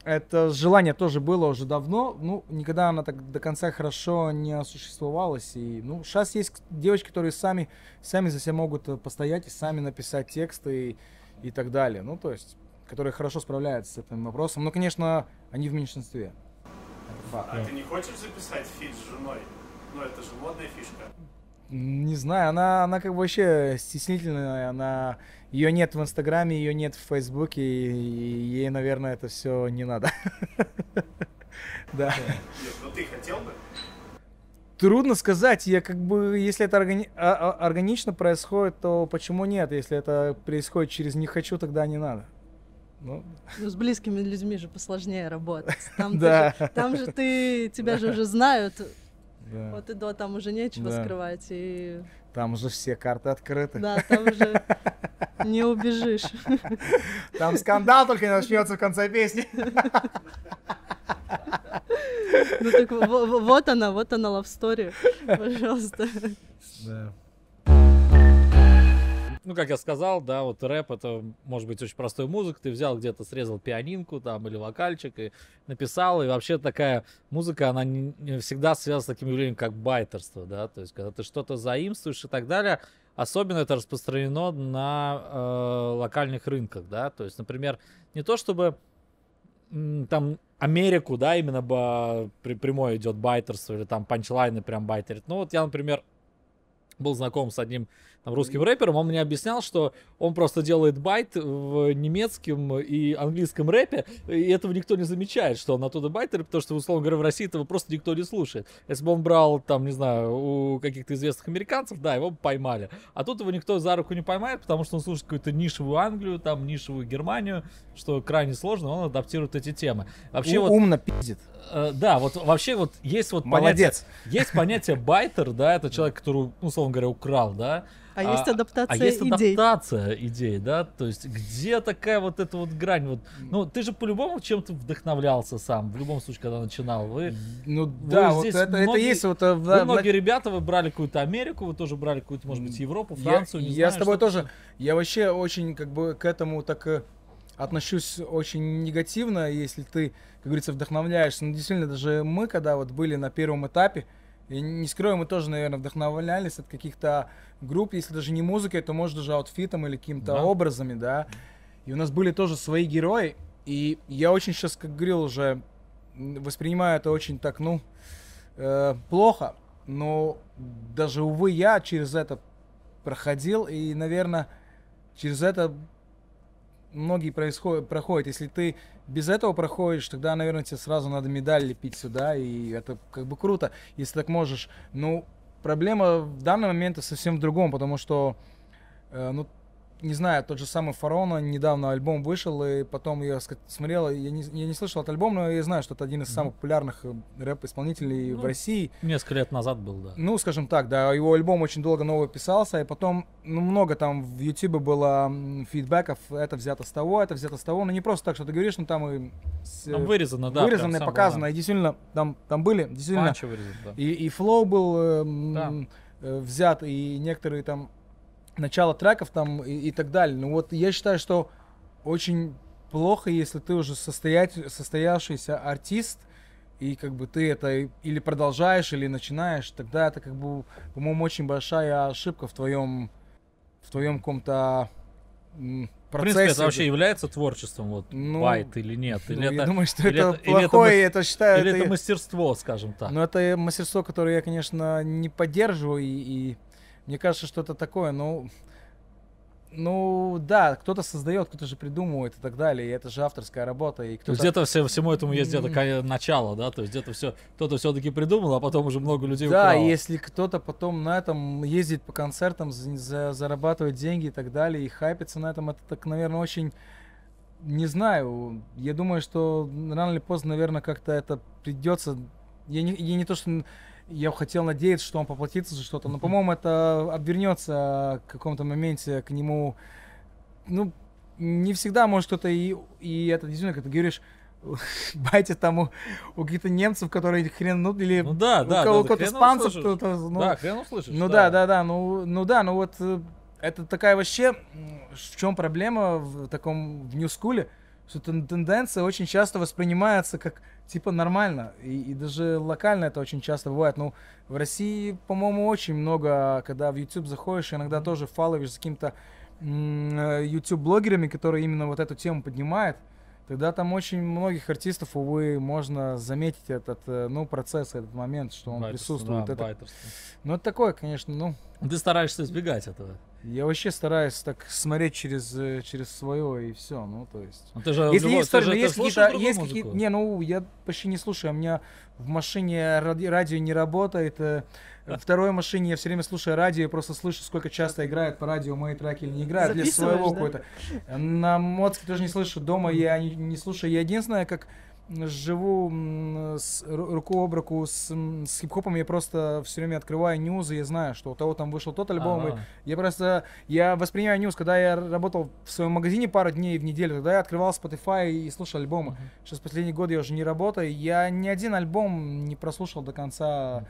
это желание тоже было уже давно, ну, никогда она так до конца хорошо не осуществовалась. И, ну, сейчас есть девочки, которые сами, сами за себя могут э, постоять и сами написать тексты и, и так далее. Ну, то есть, которые хорошо справляются с этим вопросом. Но, конечно, они в меньшинстве. А ты не хочешь записать фит с женой? Ну, это же модная фишка. Не знаю, она, она как бы вообще стеснительная, она ее нет в Инстаграме, ее нет в Фейсбуке, и, и ей, наверное, это все не надо. Да. Нет, ну ты хотел бы? Трудно сказать, я как бы, если это органи- а- а- органично происходит, то почему нет? Если это происходит через не хочу, тогда не надо. Ну, Ну, с близкими людьми же посложнее работать. Там, Да. же, там же ты, тебя же уже знают. да. Вот и до, там уже нечего Да. скрывать. И Там уже все карты открыты. да, там уже не убежишь. Там скандал только начнется в конце песни. Ну так во- во- вот она, вот она love story. Пожалуйста. Да. Ну, как я сказал, да, вот рэп это может быть очень простой музыка. Ты взял где-то, срезал пианинку там или вокальчик и написал. И вообще такая музыка, она не, не всегда связана с таким явлением, как байтерство, да. То есть, когда ты что-то заимствуешь и так далее, особенно это распространено на э, локальных рынках, да. То есть, например, не то чтобы там Америку, да, именно ба- при, прямой идет байтерство или там панчлайны прям байтерит. Ну вот я, например, был знаком с одним там, русским рэпером, он мне объяснял, что он просто делает байт в немецком и английском рэпе, и этого никто не замечает, что он оттуда байтер, потому что, условно говоря, в России этого просто никто не слушает. Если бы он брал, там, не знаю, у каких-то известных американцев, да, его бы поймали. А тут его никто за руку не поймает, потому что он слушает какую-то нишевую Англию, там, нишевую Германию, что крайне сложно, он адаптирует эти темы. Вообще У- вот, Умно пиздит. э, да, вот вообще вот есть вот понятие, Молодец. есть понятие байтер, да, это человек, который, ну, условно говоря, украл, да, А есть адаптация а есть идей. адаптация идей, да? То есть где такая вот эта вот грань? Вот, ну, ты же по-любому чем-то вдохновлялся сам, в любом случае, когда начинал. Вы, Ну да, вот здесь это, это многие- есть вот э, вы в- многие ребята, вы брали какую-то Америку, вы тоже брали какую-то, может быть, Европу, Я- Францию, не я, знаю, с тобой тоже. Я вообще очень как бы к этому так э, отношусь очень негативно, если ты, как говорится, вдохновляешься. Ну, действительно, даже мы, когда вот были на первом этапе, и не скрою, мы тоже, наверное, вдохновлялись от каких-то групп, если даже не музыкой, то, может, даже аутфитом или какими-то Да. образами, да. И у нас были тоже свои герои, и я очень сейчас, как говорил уже, воспринимаю это очень так, ну, э, плохо, но даже, увы, я через это проходил, и, наверное, через это многие происходят, проходят. Если ты без этого проходишь, тогда, наверное, тебе сразу надо медаль лепить сюда, и это как бы круто, если так можешь. Ну, проблема в данный момент совсем в другом, потому что, э, ну, не знаю, тот же самый Фарона, недавно альбом вышел, и потом я смотрел, я не, я не слышал этот альбом, но я знаю, что это один из самых популярных э, рэп-исполнителей в Ну, России. Несколько лет назад был, да. Ну, скажем так, да, его альбом очень долго новый писался, и потом, ну, много там в Ютубе было фидбэков, это взято с того, это взято с того, но не просто так, что ты говоришь, ну, там и с- Там вырезано, да. вырезано, сам показано, был, и действительно, там, там были, действительно, вырезан, да. и, и флоу был э, Да. э, взят, и некоторые там начало треков там и, и так далее. Ну вот я считаю, что очень плохо, если ты уже состоять, состоявшийся артист, и как бы ты это или продолжаешь, или начинаешь, тогда это как бы, по-моему, очень большая ошибка в твоем, в твоем каком-то м, В процессе. принципе, это вообще является творчеством, вот, Ну, байт или нет? Ну, Или я это, думаю, что или это это- или это плохое, это, считаю, или это, это мастерство, скажем так? ну, это мастерство, которое я, конечно, не поддерживаю, и, и мне кажется, что это такое, ну, ну, да, кто-то создает, кто-то же придумывает и так далее, и это же авторская работа, и То кто-то... есть где-то все, всему этому есть где-то начало, да? То есть где-то все, кто-то все-таки придумал, а потом уже много людей Да, украло. если кто-то потом на этом ездит по концертам, за- за- зарабатывает деньги и так далее, и хайпится на этом, это так, наверное, очень... Не знаю, я думаю, что рано или поздно, наверное, как-то это придется... Я не, я не то, что я хотел надеяться, что он поплатится за что-то, но, по-моему, это обвернется в каком-то моменте к нему... Ну, не всегда может кто-то и, и это действительно, как ты говоришь, байте там у, у каких-то немцев, которые хрен, ну, или Ну да, у да, кого- да, да, испанцев, кто-то, ну, да, хрен услышишь. ну да, да, да, ну, ну да, ну вот э, это такая вообще, в чем проблема в таком в нью-скуле, что тен- тенденция очень часто воспринимается как типа нормально, и, и даже локально это очень часто бывает. Ну, в России, по-моему, очень много, когда в YouTube заходишь, иногда тоже фаловишь с каким-то м, э, YouTube-блогерами, которые именно вот эту тему поднимают, тогда там очень многих артистов, увы, можно заметить этот, э, ну, процесс, этот момент, что он Байтерство, присутствует. да, Это- байтерство. ну, это такое, конечно, ну, Ты стараешься избегать этого. я вообще стараюсь так смотреть через, э, через свое и все, ну, то есть. Ну, ты же Если любой- есть, ты же- но есть какие-то, есть какие не, ну, я почти не слушаю, у меня в машине ради- радио не работает, э, второй машине я все время слушаю радио, я просто слышу, сколько часто играет по радио мои треки или не играют, для своего да? какой-то. На Моцке тоже не слышу, дома я не, не слушаю. Я единственное, как живу с, ру- руку об руку с, с хип-хопом, я просто все время открываю ньюз, и я знаю, что у того там вышел тот альбом, и Ага. я просто, я воспринимаю ньюс, когда я работал в своем магазине пару дней в неделю, тогда я открывал Spotify и слушал альбомы. Сейчас последний год я уже не работаю, я ни один альбом не прослушал до конца.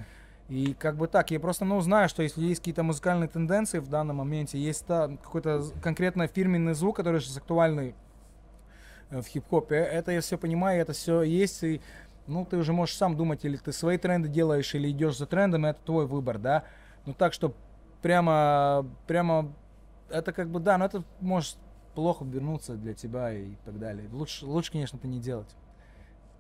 И как бы так, я просто, ну, знаю, что если есть какие-то музыкальные тенденции в данном моменте, есть какой-то конкретно фирменный звук, который сейчас актуальный э, в хип-хопе, э, это я все понимаю, это все есть, и, ну, ты уже можешь сам думать, или ты свои тренды делаешь, или идешь за трендами, это твой выбор, да. Ну, так что прямо, прямо, это как бы, да, но это может плохо вернуться для тебя и так далее. Лучше, лучше, конечно, это не делать.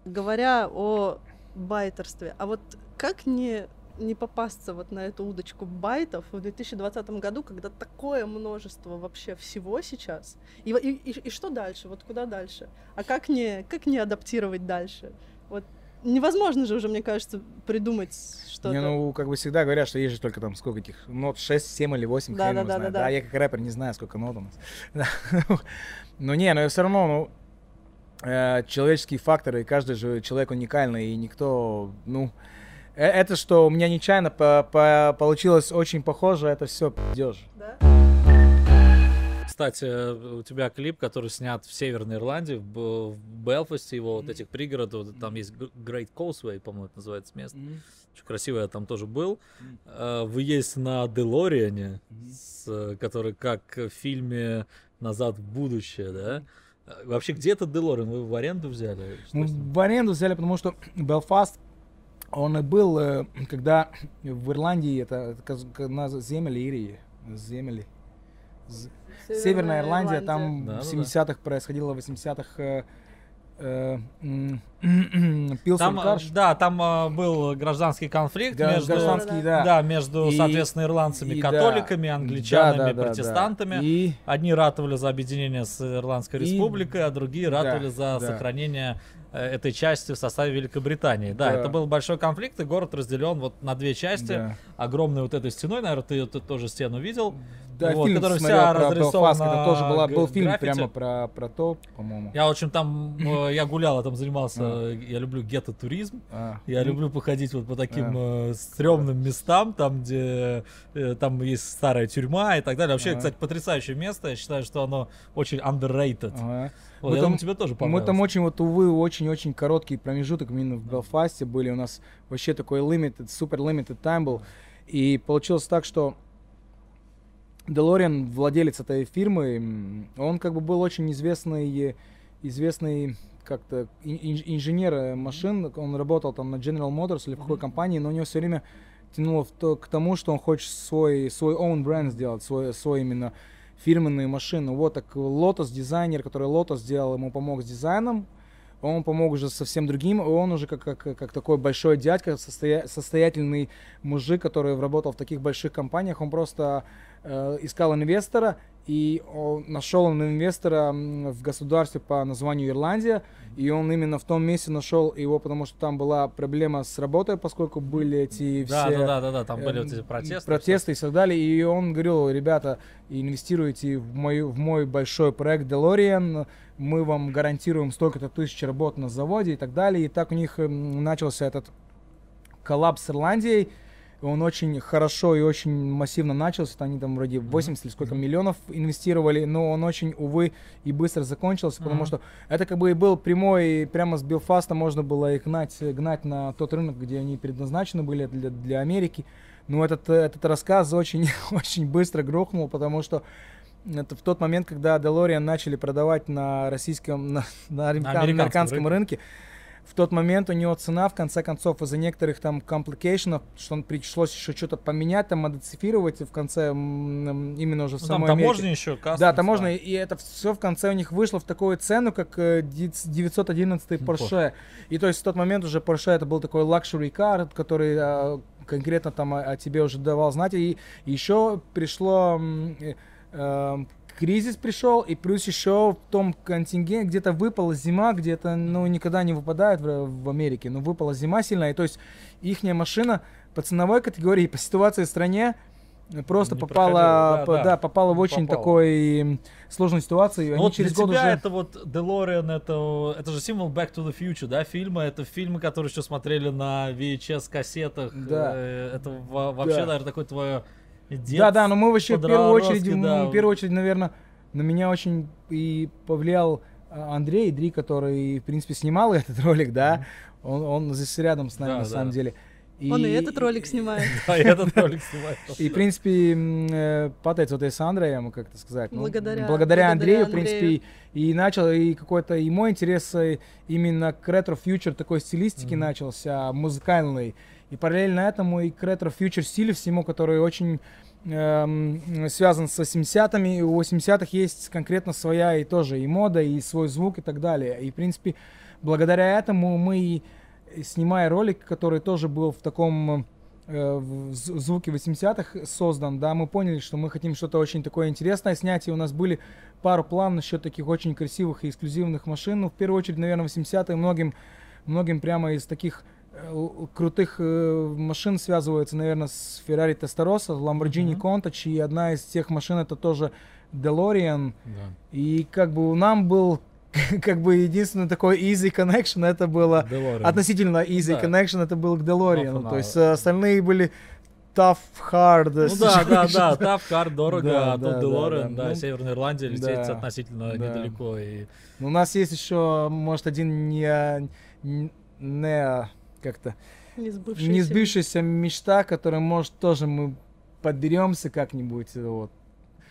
Говоря о байтерстве, а вот как не не попасться вот на эту удочку байтов в 2020 году, когда такое множество вообще всего сейчас. И, и, и- и что дальше? Вот куда дальше? А как не, как не адаптировать дальше? Вот невозможно же уже, мне кажется, придумать что-то. Не, ну, как бы всегда говорят, что есть же только там сколько этих нот, 6, 7 или 8, Да, да, да, знает. да, да. А я как рэпер не знаю, сколько нот у нас. Да. Ну не, но все равно, ну, э, человеческие факторы, каждый же человек уникальный, и никто, ну, это что у меня нечаянно по- по- получилось очень похоже, это все пиздеж. Да? Кстати, у тебя клип, который снят в Северной Ирландии, в, Белфасте, его вот этих пригородов, там есть Great Causeway, по-моему, это называется место. Очень красиво, я там тоже был. Мгм. Э, Вы есть на Делориане, с, э, который как в фильме «Назад в будущее», да? Э, Вообще, где этот Делориан? Вы в аренду взяли? Что Ну, ним? в аренду взяли, потому что Белфаст, он и был, э, когда в Ирландии, это, на земле Ирии, земли. З- Северная Ирландия, там Да, в да, 70-х происходило, в 80-х э, э, Пилсон Там, Карш. да, там э, был гражданский конфликт Да, между, гражданский, Да, да. да, между, И- соответственно, ирландцами, и да. католиками, англичанами, Да, да, да, да. протестантами. И Одни ратовали за объединение с Ирландской И- республикой, а другие да, ратовали за да. сохранение этой части в составе Великобритании. Да, Да. это был большой конфликт, и город разделен вот на две части. да. Огромной вот этой стеной, наверное, ты, ты тоже стену видел. Да, Вот, фильм смотрел вся про Белфаст, это тоже была, был фильм граффити. прямо про, про то, по-моему. Я очень там, э, я гулял, я там занимался, А. э, я люблю гетто-туризм. А, Я люблю походить вот по таким э, стрёмным местам, там, где э, там есть старая тюрьма и так далее. Вообще, кстати, потрясающее место. Я считаю, что оно очень underrated. Вот, Мы там- думаю, тебе тоже Мы там очень, вот, увы, очень-очень короткий промежуток именно в Белфасте были. У нас вообще такой limited, супер limited time был. И получилось так, что Делориан, владелец этой фирмы, он как бы был очень известный, известный как-то ин- ин- инженер э, машин. Он работал там на General Motors или в какой компании, но у него все время тянуло в то, к тому, что он хочет свой, свой own бренд сделать, свой, свой именно фирменную машину. Вот так Lotus дизайнер, который Lotus сделал, ему помог с дизайном, он помог уже совсем другим, он уже как, как, как такой большой дядька, состоя- состоятельный мужик, который работал в таких больших компаниях, он просто э, искал инвестора, и он нашел он инвестора в государстве по названию Ирландия, и он именно в том месте нашел его, потому что там была проблема с работой, поскольку были эти Да, все... да, да, да, да, там были вот эм, эти протесты. протесты и так далее. И он говорил, ребята, инвестируйте в, мою, в мой большой проект DeLorean, мы вам гарантируем столько-то тысяч работ на заводе и так далее. И так у них начался этот коллапс с Ирландией. Он очень хорошо и очень массивно начался. Они там вроде 80 или сколько миллионов инвестировали, но он очень, увы, и быстро закончился, потому Мгм. что это как бы и был прямой, и прямо с Белфаста можно было их гнать, гнать на тот рынок, где они предназначены были для, для Америки. Но этот, этот рассказ очень, очень быстро грохнул, потому что это в тот момент, когда DeLorean начали продавать на российском, на, на америка- американском американском рынке, в тот момент у него цена, в конце концов, из-за некоторых там компликейшенов, что он пришлось еще что-то поменять, там, модифицировать в конце, именно уже в Ну, там самой Америке. таможня еще, Да, таможня, и это все в конце у них вышло в такую цену, как э, ди- 911 Porsche. И то есть в тот момент уже Porsche это был такой luxury car, который э, конкретно там о, о тебе уже давал знать. И еще пришло э, э, кризис пришел, и плюс еще в том контингенте где-то выпала зима, где-то, ну, никогда не выпадает в, в Америке, но выпала зима сильная, и то есть ихняя машина по ценовой категории, по ситуации в стране просто Не попала, проходила, да, по- да. да, попала в очень попала. такой сложной ситуации. Ну вот через для год тебя уже... это вот DeLorean, это, это же символ Back to the Future, да, фильма? Это фильмы, которые еще смотрели на VHS-кассетах. Да. Э, Это во- вообще, Да. наверное, такое твое Да, да, но мы вообще в первую очередь, да. в первую очередь, наверное, на меня очень и повлиял а, Андрей Дри, который, в принципе, снимал этот ролик, да. Он, он здесь рядом с нами, Да, на да. самом деле. Он и этот ролик снимает. Да, и этот ролик снимает. И, в принципе, э, pateicoties вот с Андреем, как это сказать, ну, Благодаря- благодаря Андрею, в принципе, и, и начал, и какой-то, и мой интерес э, именно к ретро-фьючер такой стилистики начался, музыкальный. И параллельно этому и к ретро-фьючер стилю всему, который очень эм, связан с 80-ми. И у 80-х есть конкретно своя и тоже и мода, и свой звук и так далее. И, в принципе, благодаря этому мы, снимая ролик, который тоже был в таком э, в звуке 80-х создан, да, мы поняли, что мы хотим что-то очень такое интересное снять, и у нас были пару планов насчет таких очень красивых и эксклюзивных машин. Ну, в первую очередь, наверное, 80-е многим, многим прямо из таких крутых э, машин связывается, наверное, с Ferrari Testarossa, Lamborghini Мгм. Countach, и одна из тех машин это тоже DeLorean, Да. и как бы нам был как бы единственный такой easy connection это было DeLorean. относительно easy Да. connection это был к DeLorean. То есть да. э, остальные были tough, hard. Ну да, да, да, Тавкар дорого, Да, а да, тут да, DeLorean, да. да, Ну, Северная Ирландия лететь да, относительно да. недалеко. И... У нас есть еще, может, один не, не как-то Не сбывшаяся мечта, которая, может, тоже мы подберемся как-нибудь. Вот.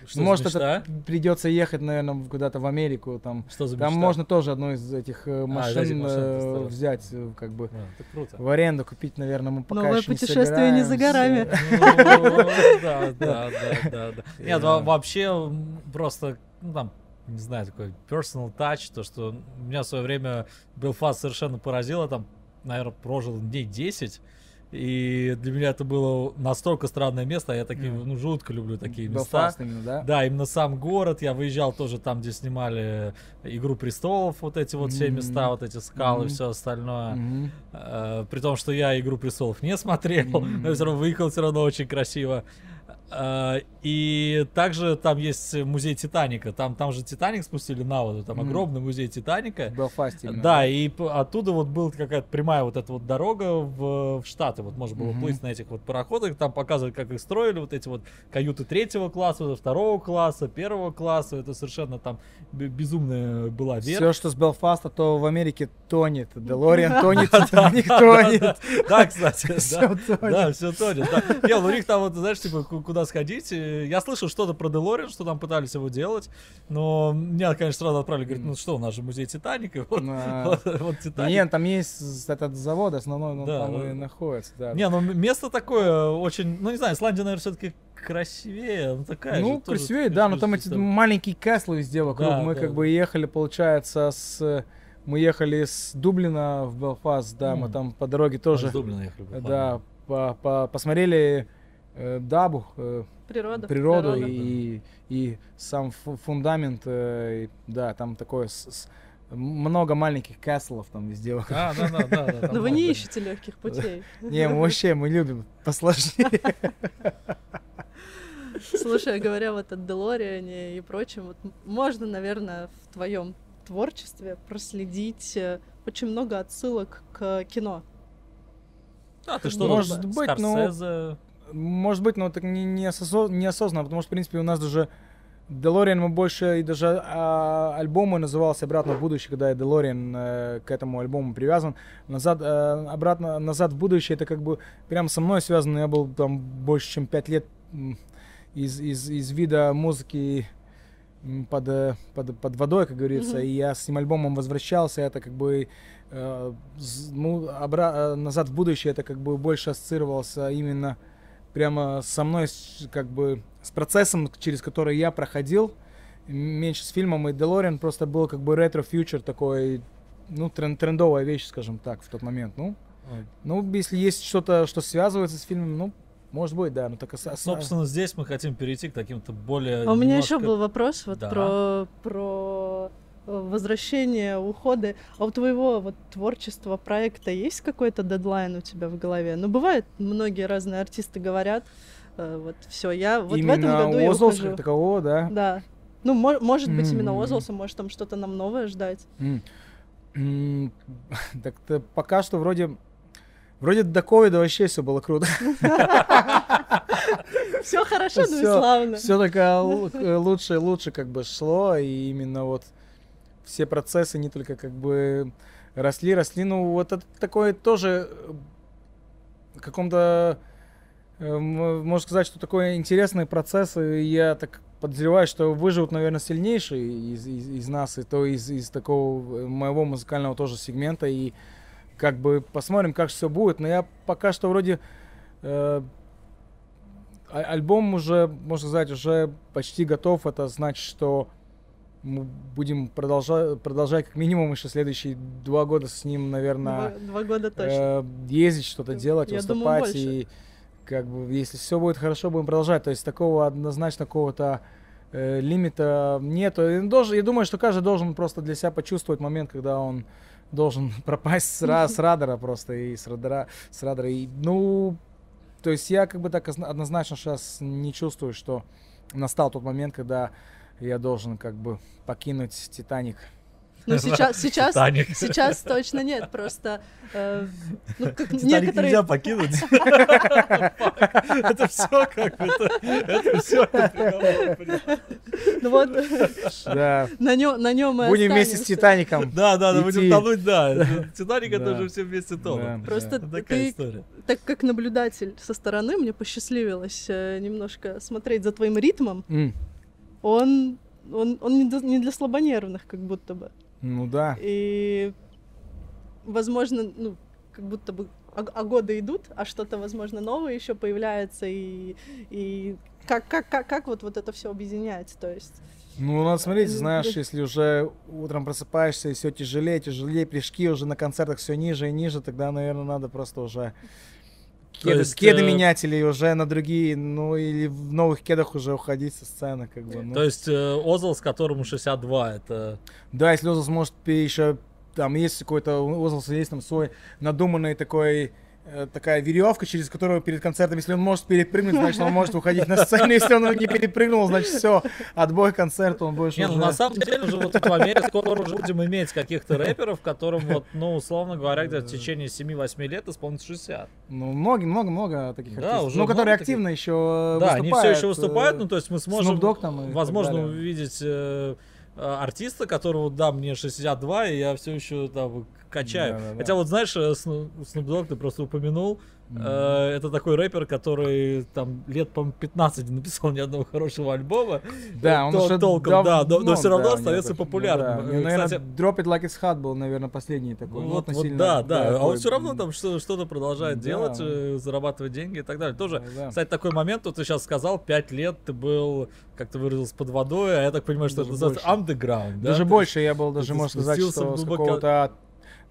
Что за может, мечта? это придется ехать, наверное, куда-то в Америку. Там, Что за там можно тоже одну из этих э, А, из этих машин машин э, взять, э, как бы А, это круто. в аренду купить, наверное, мы пока Новое еще не путешествие не за горами. Ну, Да, да, да, да, да. Нет, во- вообще просто, ну там, не знаю, такой personal touch, то, что меня в свое время Белфаст совершенно поразило, там, наверное, прожил дней 10, и для меня это было настолько странное место, я такие, Мгм. ну, жутко люблю такие места. Белфаст именно, да? Да, именно сам город. Я выезжал тоже там, где снимали Игру престолов, вот эти вот все Мгм. места, вот эти скалы, Мгм. все остальное. Э, При том, что я Игру престолов не смотрел, Мгм. но все равно выехал все равно очень красиво. Э, И также там есть музей Титаника. Там, там же Титаник спустили на воду, там Мгм. огромный музей Титаника. В Белфасте именно. Да, и оттуда вот была какая-то прямая вот эта вот дорога в, в Штаты. Вот можно было Мгм. плыть на этих вот пароходах, там показывают, как их строили, вот эти вот каюты третьего класса, второго класса, первого класса. Это совершенно там безумная была Все, верх. что с Белфаста, то в Америке тонет. Делориан тонет, Титаник тонет. Да, кстати, да. тонет. Да, все тонет. Не, ну у них там вот, знаешь, типа куда сходить. Я слышал что-то про Делориан, что там пытались его делать, но меня, конечно, сразу отправили, говорит, ну что, у нас же музей Титаника, вот, А, вот, вот Титаник. Нет, там есть с- этот завод основной, он Да, там да. и находится, да. Не, ну место такое очень, ну не знаю, Исландия, наверное, все-таки красивее, ну такая Ну, же тоже красивее, да, но там эти туристическая. маленькие каслы везде вокруг. Да, мы да, как да. бы ехали, получается, с... Мы ехали с Дублина в Белфаст, да, мы М. там по дороге Мы тоже, из Дублина ехали, э, да, по- по- посмотрели э, Дабу, э, Природа. природу природа. и, и сам фу- фундамент, э, да, там такое с- с- много маленьких каслов там везде. А, да, да, да, да. там Но вы много. не ищете легких путей. Не, мы вообще, мы любим посложнее. Слушай, говоря вот о Делориане и прочем, вот можно, наверное, в твоем творчестве проследить э, очень много отсылок к кино. А, ты что, Может быть, ну, Скорсезе? Может быть, но так не, не осозо- неосознанно, потому что, в принципе, у нас даже Делориан мы больше, и даже а, альбом назывался «Обратно в будущее», когда я Делориан э, к этому альбому привязан. Назад, э, обратно, «Назад в будущее» это как бы прям со мной связано. Я был там больше, чем пять лет из, из, из вида музыки под, э, под, под водой, как говорится, Мгм. и я с этим альбомом возвращался, это как бы э, ну, обра- э, назад в будущее это как бы больше ассоциировался именно прямо со мной, как бы с процессом, через который я проходил, меньше с фильмом, и Делориан просто был как бы ретро-фьючер такой, ну, трен- трендовая вещь, скажем так, в тот момент, ну, Ой. ну, если есть что-то, что связывается с фильмом, ну, может быть, да, ну, так ос- Собственно, здесь мы хотим перейти к каким-то более... А у меня еще немножко- был вопрос вот Да. про, про возвращение, уходы. А у твоего вот творчества, проекта есть какой-то дедлайн у тебя в голове? Ну, бывает, многие разные артисты говорят, э, вот все, я вот в этом именно году я ухожу. как такового, да. Да. Ну, мо- может быть, именно М. Озлса, может, там что-то нам новое ждать. М, Так-то пока что вроде... Вроде до ковида вообще все было круто. Все хорошо, ну и славно. Все только лу- лучше и лучше как бы шло, и именно вот все процессы не только как бы росли, росли. Ну, вот это такое тоже э, каком-то, э, можно сказать, что такое интересный процесс, и я так подозреваю, что выживут, наверное, сильнейшие из, из, из нас, и то из, из такого э, моего музыкального тоже сегмента, и как бы посмотрим, как все будет, но я пока что вроде э, а- альбом уже, можно сказать, уже почти готов. Это значит, что мы будем продолжать, продолжать как минимум еще следующие два года с ним, Два, наверное, два года точно. э, ездить, что-то Я делать, думаю, выступать. больше. И как бы, если все будет хорошо, будем продолжать. То есть такого однозначно какого-то э, лимита нету. И должен- я думаю, что каждый должен просто для себя почувствовать момент, когда он должен пропасть с, ра- с радара просто и с радара, с радара. И, ну, то есть я как бы так озна- однозначно сейчас не чувствую, что настал тот момент, когда я должен как бы покинуть Титаник. Ну, сейчас, сейчас, Титаник. сейчас точно нет, просто э, ну, как Титаник некоторые... нельзя покинуть. Это все как бы, это- это все. Ну вот, Да. на нем, на нем мы Будем вместе с. Титаником. Да, да, да, будем тонуть, да. Титаник это уже все вместе тонут. Просто такая история. так как наблюдатель со стороны, мне посчастливилось э, немножко смотреть за твоим ритмом. Он, он, он не, для, не для слабонервных, как будто бы. Ну да. И, возможно, ну, как будто бы а, а годы идут, а что-то, возможно, новое еще появляется, и, и как, как, как, как вот, вот это все объединять, то есть... Ну, надо смотреть, Ну, знаешь, если уже утром просыпаешься и все тяжелее, тяжелее, прыжки уже на концертах все ниже и ниже, тогда, наверное, надо просто уже кеды, есть, кеды э, менять или уже на другие, ну, или в новых кедах уже уходить со сцены, как бы. ну. То есть э, Озл, с которому 62, это... Да, если Озлс может еще, там есть какой-то, у Озлса есть там свой надуманный такой, такая веревка, через которую перед концертом, если он может перепрыгнуть, значит, он может уходить на сцену, если он не перепрыгнул, значит, все, отбой концерта, он больше Не, ну уже- на самом деле же вот в Америке скоро уже будем иметь каких-то рэперов, которым вот, ну, условно говоря, где-то в течение 7-8 лет исполнится 60. Ну, много, много, много таких Да, артистов. уже ну, которые таких. активно еще Да, выступают. они все еще э, выступают, ну, то есть мы сможем, там возможно, увидеть э, э, артиста, которого, да, мне 62, и я все еще там качаю. Да-да-да. Хотя вот, знаешь, э, Sno- Snoop Dogg ты просто упомянул, Э, Это такой рэпер, который там лет, по 15 не написал ни одного хорошего альбома. Да, он То- уже толком, да, но- но давно, всё равно да, остается ну популярным. да. Э, Ну, наверное, кстати- Drop It Like It's Hot был, наверное, последний такой. ну, Вот, вот да, да, а он такой, все равно там что- что-то продолжает Да. делать, э, зарабатывать деньги и так далее. Тоже, да. кстати, такой момент, вот ты сейчас сказал, 5 лет ты был, как ты выразился, под водой, а я так понимаю, что это Даже называется underground, да? Даже То больше я был, ты даже можно сказать, что с какого-то...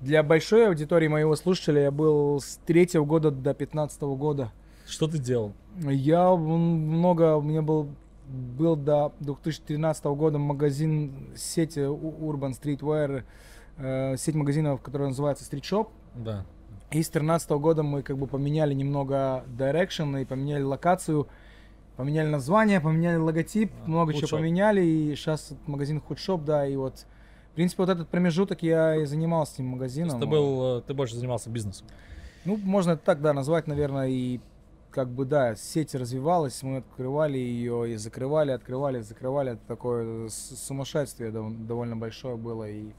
Для большой аудитории моего слушателя я был с третьего года до пятнадцатого года. Что ты делал? Я много, у меня был, был до 2013 года магазин сети Urban Streetwear, э, сеть магазинов, которая называется Street Shop. Да. И с 2013 года мы как бы поменяли немного direction и поменяли локацию, поменяли название, поменяли логотип, А, много чего поменяли. И сейчас магазин Hood Shop, да, и вот, в принципе, вот этот промежуток я и занимался этим магазином. ты был, э, ты больше занимался бизнесом. Ну, можно это так, да, назвать, наверное, и как бы, да, сеть развивалась, мы открывали ее и закрывали, открывали, закрывали. Это такое сумасшествие дов- довольно большое было. И,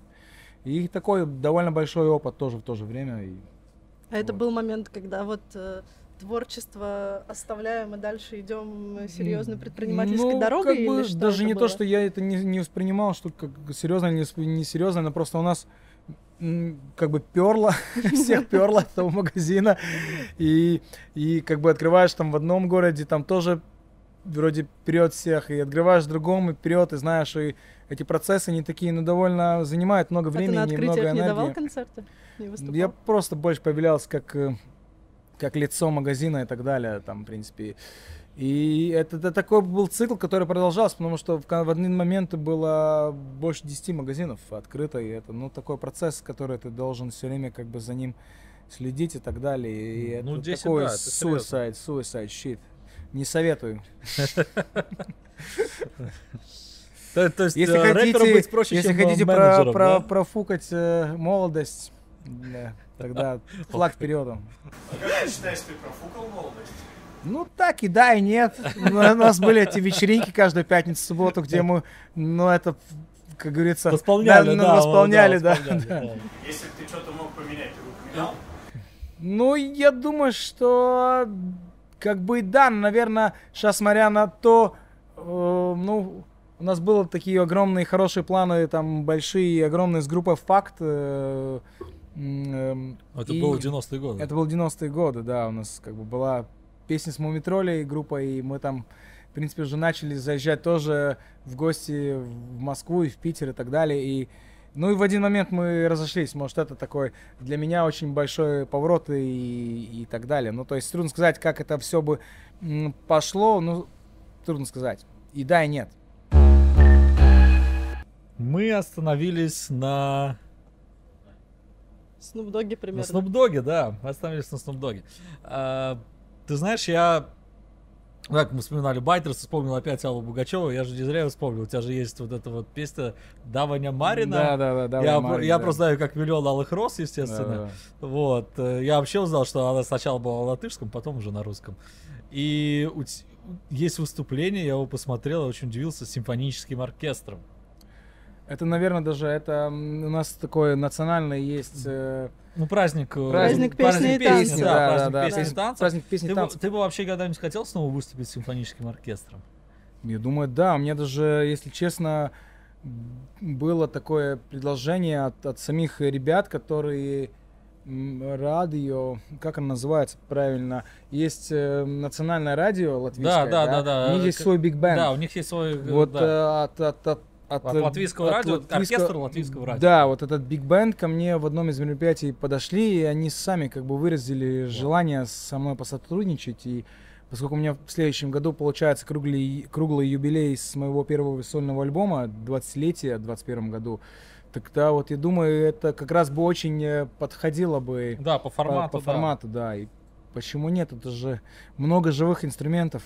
и такой довольно большой опыт тоже в то же время. И, А это Вот. был момент, когда вот э, творчество оставляем и дальше идем серьезной предпринимательской Ну, дорогой? как бы или что даже не то, было? что я это не, не воспринимал, что как серьезно или не, не серьезно, но просто у нас как бы перло, всех перло от того магазина. И, и как бы открываешь там в одном городе, там тоже вроде вперед всех, и открываешь в другом, и вперед, и знаешь, и эти процессы не такие, ну, довольно занимают много А ты времени на и много открытиях не давал энергии. концерты? Не выступал? Я просто больше появлялся как, э, как лицо магазина и так далее, там, в принципе. И это, это такой был цикл, который продолжался, потому что в, в один момент было больше 10 магазинов открыто, и это, ну, такой процесс, который ты должен все время как бы за ним следить и так далее. И Ну, это 10, такой да, это suicide, suicide shit. Не советую. То, то есть Если э, хотите, быть проще, если э, хотите про, про, профукать э, молодость, да, тогда флаг вперед. А как ты считаешь, ты профукал молодость? Ну, так и да, и нет. Ну, У нас были эти вечеринки каждую пятницу, субботу, где мы, ну, это, как говорится... Восполняли, ну, да, восполняли, да, восполняли, да. Если бы ты что-то мог поменять, ты бы поменял? Ну, я думаю, что, как бы, да, наверное, сейчас, смотря на то, э, ну, у нас были такие огромные хорошие планы, там, большие, огромные с группой «Факт». э, Это и- было 90-е годы. Это было 90-е годы, да, у нас как бы была песня с Мумитролей группа, и мы там, в принципе, уже начали заезжать тоже в гости в Москву и в Питер и так далее, и ну и в один момент мы разошлись, может это такой для меня очень большой поворот и, и так далее. Ну то есть трудно сказать, как это все бы пошло, ну трудно сказать. И да, и нет. Мы остановились на На примерно. Snoop Dogg, да, мы остановились на Dogg. А, ты знаешь, я... Как мы вспоминали Байтерс, вспомнил опять Аллу Бугачева, я же не зря вспомнил, у тебя же есть вот эта вот песня Даваня Марина. Да, да, да, да. я Марин, я да. просто знаю, как миллион алых роз, естественно. да, да. Вот. Я вообще узнал, что она сначала была на латышском, потом уже на русском. И у есть выступление, я его посмотрел, я очень удивился, с симфоническим оркестром. Это, наверное, даже это у нас такое национальное есть э, Ну, праздник... э, Праздник песни и танца. песни, да, праздник песни и танцев. Праздник песни и Ты, бы- танцев. ты бы вообще когда-нибудь хотел снова выступить с симфоническим оркестром? Я думаю, да. У меня даже, если честно, было такое предложение от, от самих ребят, которые радио, как оно называется правильно, есть э, национальное радио латвийское, да, да, да. У них есть К- свой биг бенд. Да, у них есть свой... э, Вот да. э, от, от, от, от, От э, латвийского радио, оркестр латвийского радио. Да, вот этот биг бенд ко мне в одном из мероприятий подошли, и они сами как бы выразили желание со мной посотрудничать. И поскольку у меня в следующем году получается круглый, круглый юбилей с моего первого сольного альбома, 20-летия в 21 году, тогда вот я думаю, это как раз бы очень э, подходило бы Да, по формату. по, да. формату, да. И почему нет? Это же много живых инструментов.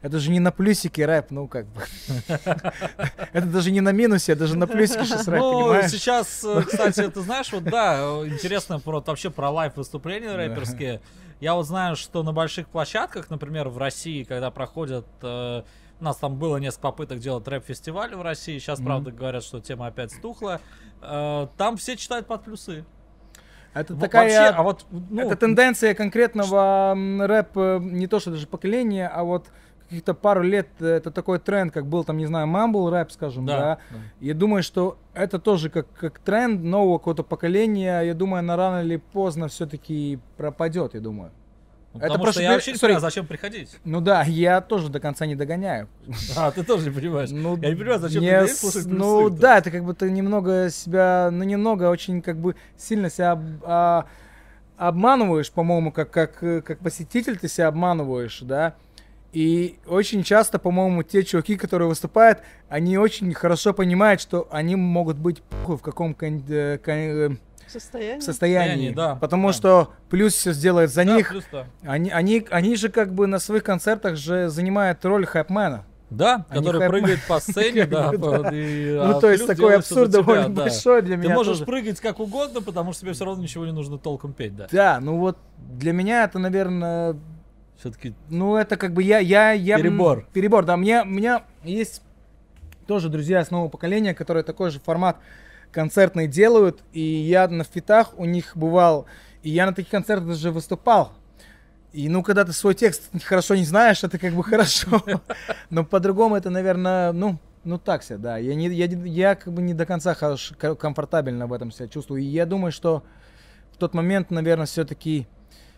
Это же не на плюсике рэп, ну как бы. Это даже не на минусе, это даже на плюсике сейчас рэп, Ну, сейчас, э, кстати, ты знаешь, вот да, интересно про, вообще про live выступления рэперские. Я вот знаю, что на больших площадках, например, в России, когда проходят... э, у нас там было несколько попыток делать рэп-фестиваль в России. Сейчас, Мгм. правда, говорят, что тема опять стухла. Э, там все читают под плюсы. Это Во- такая... Вообще, а вот, ну, это тенденция конкретного рэп, не то что даже поколения, а вот каких-то пару лет э, это такой тренд, как был там, не знаю, мамбл рэп, скажем, да. да, да. Я думаю, что это тоже как, как тренд нового какого-то поколения. Я думаю, она рано или поздно все-таки пропадет, я думаю. Ну, это потому просто что я вообще не sorry. понимаю, зачем приходить. Ну да, я тоже до конца не догоняю. А, ты тоже не понимаешь. Ну, Я не понимаю, зачем не приходить слушать Ну да, это как бы ты немного себя, ну немного очень как бы сильно себя об- а, обманываешь, по-моему, как, как, э, как посетитель ты себя обманываешь, да. И очень часто, по-моему, те чуваки, которые выступают, они очень хорошо понимают, что они могут быть в каком кон- э, кон- э, состоянии. Состоянии, да, Потому да. что плюс все сделает за Да, них. плюс да. Они, они, они же как бы на своих концертах же занимают роль хайпмена. Да, Они который хайп- прыгает по сцене, да. По- и, ну, а то есть такой абсурд тебя, довольно да. большой для Ты меня можешь тоже. прыгать как угодно, потому что тебе все равно ничего не нужно толком петь, да. Да, ну вот для меня это, наверное, Все-таки ну это как бы я, я, я... Перебор. Перебор, да. Мне, у меня есть тоже друзья с нового поколения, которые такой же формат концертный делают, и я на фитах у них бывал, и я на таких концертах даже выступал. И ну, когда ты свой текст хорошо не знаешь, это как бы хорошо. Но по-другому это, наверное, ну, ну так себе, да. Я, не, я, я как бы не до конца хорош, ко- комфортабельно в этом себя чувствую. И я думаю, что в тот момент, наверное, все-таки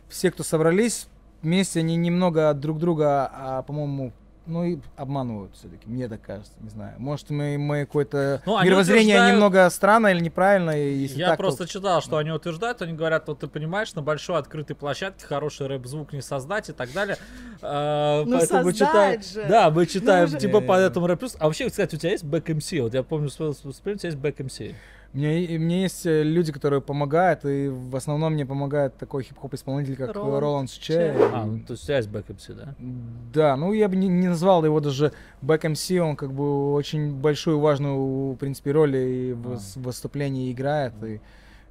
все, кто собрались вместе, они немного друг друга, а, по-моему, ну и обманывают все-таки, мне так кажется, не знаю. Может, мы, мы какое-то Ну, мировоззрение утверждают- немного странное или неправильное, если Я так, то- просто читал, что они утверждают, они говорят, вот ты понимаешь, на большой открытой площадке хороший рэп-звук не создать и так далее. А, Ну, поэтому мы читаем, же. да, мы читаем же- типа по Не-не-не. этому рэп плюс. А вообще, кстати, у тебя есть бэк MC? Вот я помню, с выступления, у тебя есть бэк MC. Мне, мне есть э, люди, которые помогают, и в основном мне помогает такой хип-хоп исполнитель, как Роланд Че. А, ну, то есть есть бэк MC, да? Да, ну я бы не, не назвал его даже бэк MC, он как бы очень большую важную, в принципе, роль и в А. с- выступлении играет. И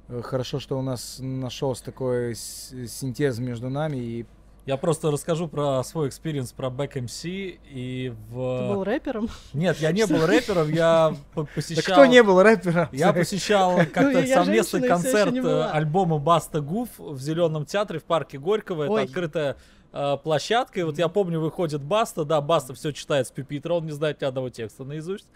э, хорошо, что у нас нашелся такой синтез между нами. И Я просто расскажу про свой experience про бэк MC и Ты был в... рэпером? Нет, я не был рэпером, я да посещал... кто не был рэпером? Я посещал как-то я совместный концерт э, альбома Баста Гуф в Зеленом театре в парке Горького. Это открытая э, площадка. И вот я помню, выходит Баста, да, Баста все читает с пюпитра, он не знает ни одного текста наизусть.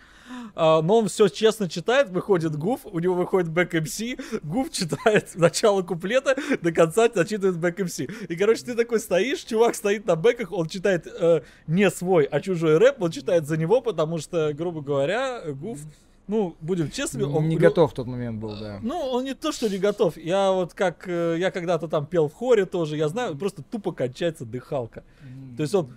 А, но он все честно читает, выходит Гуф, у него выходит бэк MC, Гуф читает начало куплета, до конца зачитывает back MC. И, короче, ты такой стоишь, чувак стоит на бэках, он читает э, не свой, а чужой рэп, он читает за него, потому что, грубо говоря, Гуф, ну, будем честными, он не готов в тот момент был, да. ну, он не то, что не готов. Я вот как... э, Я когда-то там пел в хоре тоже, я знаю, просто тупо кончается дыхалка. То есть он...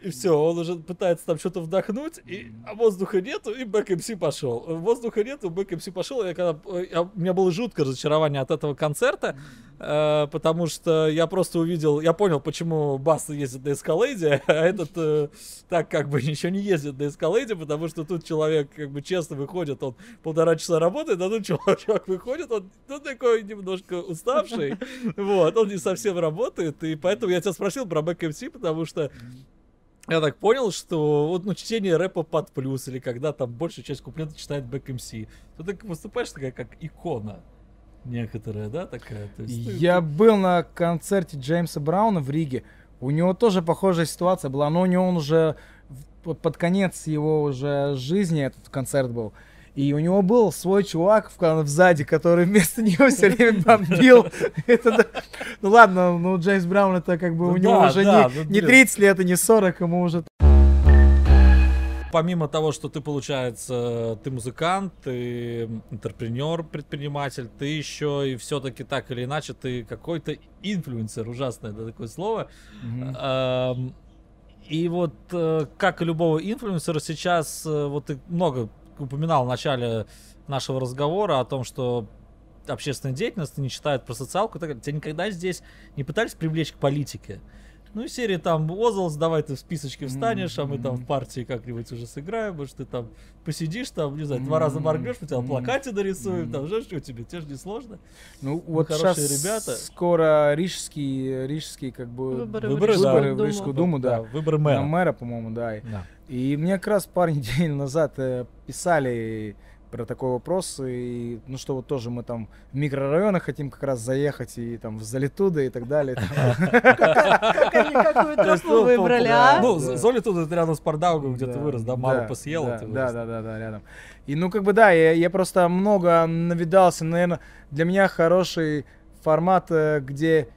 И все, он уже пытается там что-то вдохнуть, и а воздуха нету, и back MC пошел. Воздуха нету, back MC пошел. Я когда... э, я- У меня было жуткое разочарование от этого концерта, э, потому что я просто увидел... Я понял, почему Баста ездит на эскалейде, а этот э, так как бы ничего не ездит на эскалейде, потому что тут человек как бы честно выходит, он полтора часа работает, а тут чувак, выходит, он ну, такой немножко уставший, вот, он не совсем работает, и поэтому я тебя спросил про МС, потому что я так понял, что вот ну, чтение рэпа под плюс, или когда там большая часть куплета читает бэк МС, ты так выступаешь такая, как икона некоторая, да, такая? То есть ты- Я был на концерте Джеймса Брауна в Риге. У него тоже похожая ситуация была, но у него он уже под конец его уже жизни этот концерт был. И у него был свой чувак в, кон- сзади, который вместо него все время бомбил. Это Ну ладно, ну Джеймс Браун это как бы Ну у него уже не- ну, не блин. 30 лет и не 40, ему уже помимо того, что ты, получается, ты музыкант, ты интерпренер, предприниматель, ты еще и все-таки так или иначе ты какой-то инфлюенсер, ужасное да, такое слово. Мгм. И вот э, как и любого инфлюенсера сейчас, э, вот ты много упоминал в начале нашего разговора о том, что общественная деятельность не читают про социалку, и тебя никогда здесь не пытались привлечь к политике. Ну, серии там, Озлс, давай ты в списочке встанешь, а мы там в партии как-нибудь уже сыграем, может, ты там посидишь, там, не знаю, два раза моргнешь, мы тебя на плакате нарисуем, там, же что тебе, тебе же не сложно. Ну, вот хорошие сейчас ребята. скоро рижские, рижские как бы Выборы, Выборы, в да. Рижскую выборы в Думу. Рижскую Думу, да. выбор На мэра. мэра, по-моему, да. И- Да. И мне как раз пару недель назад э, писали про такой вопрос. И, ну что, вот тоже мы там в микрорайонах хотим как раз заехать, и там в Залитуда и так далее. Как они какую тропу ну, выбрали, да. а? Ну, Да. Золи тут это рядом с Пардаугом, где ты вырос, да, мало посъел, да, ты да, вырос. да, да, да, рядом. И ну как бы да, я, просто много навидался, наверное, для меня хороший формат, э, где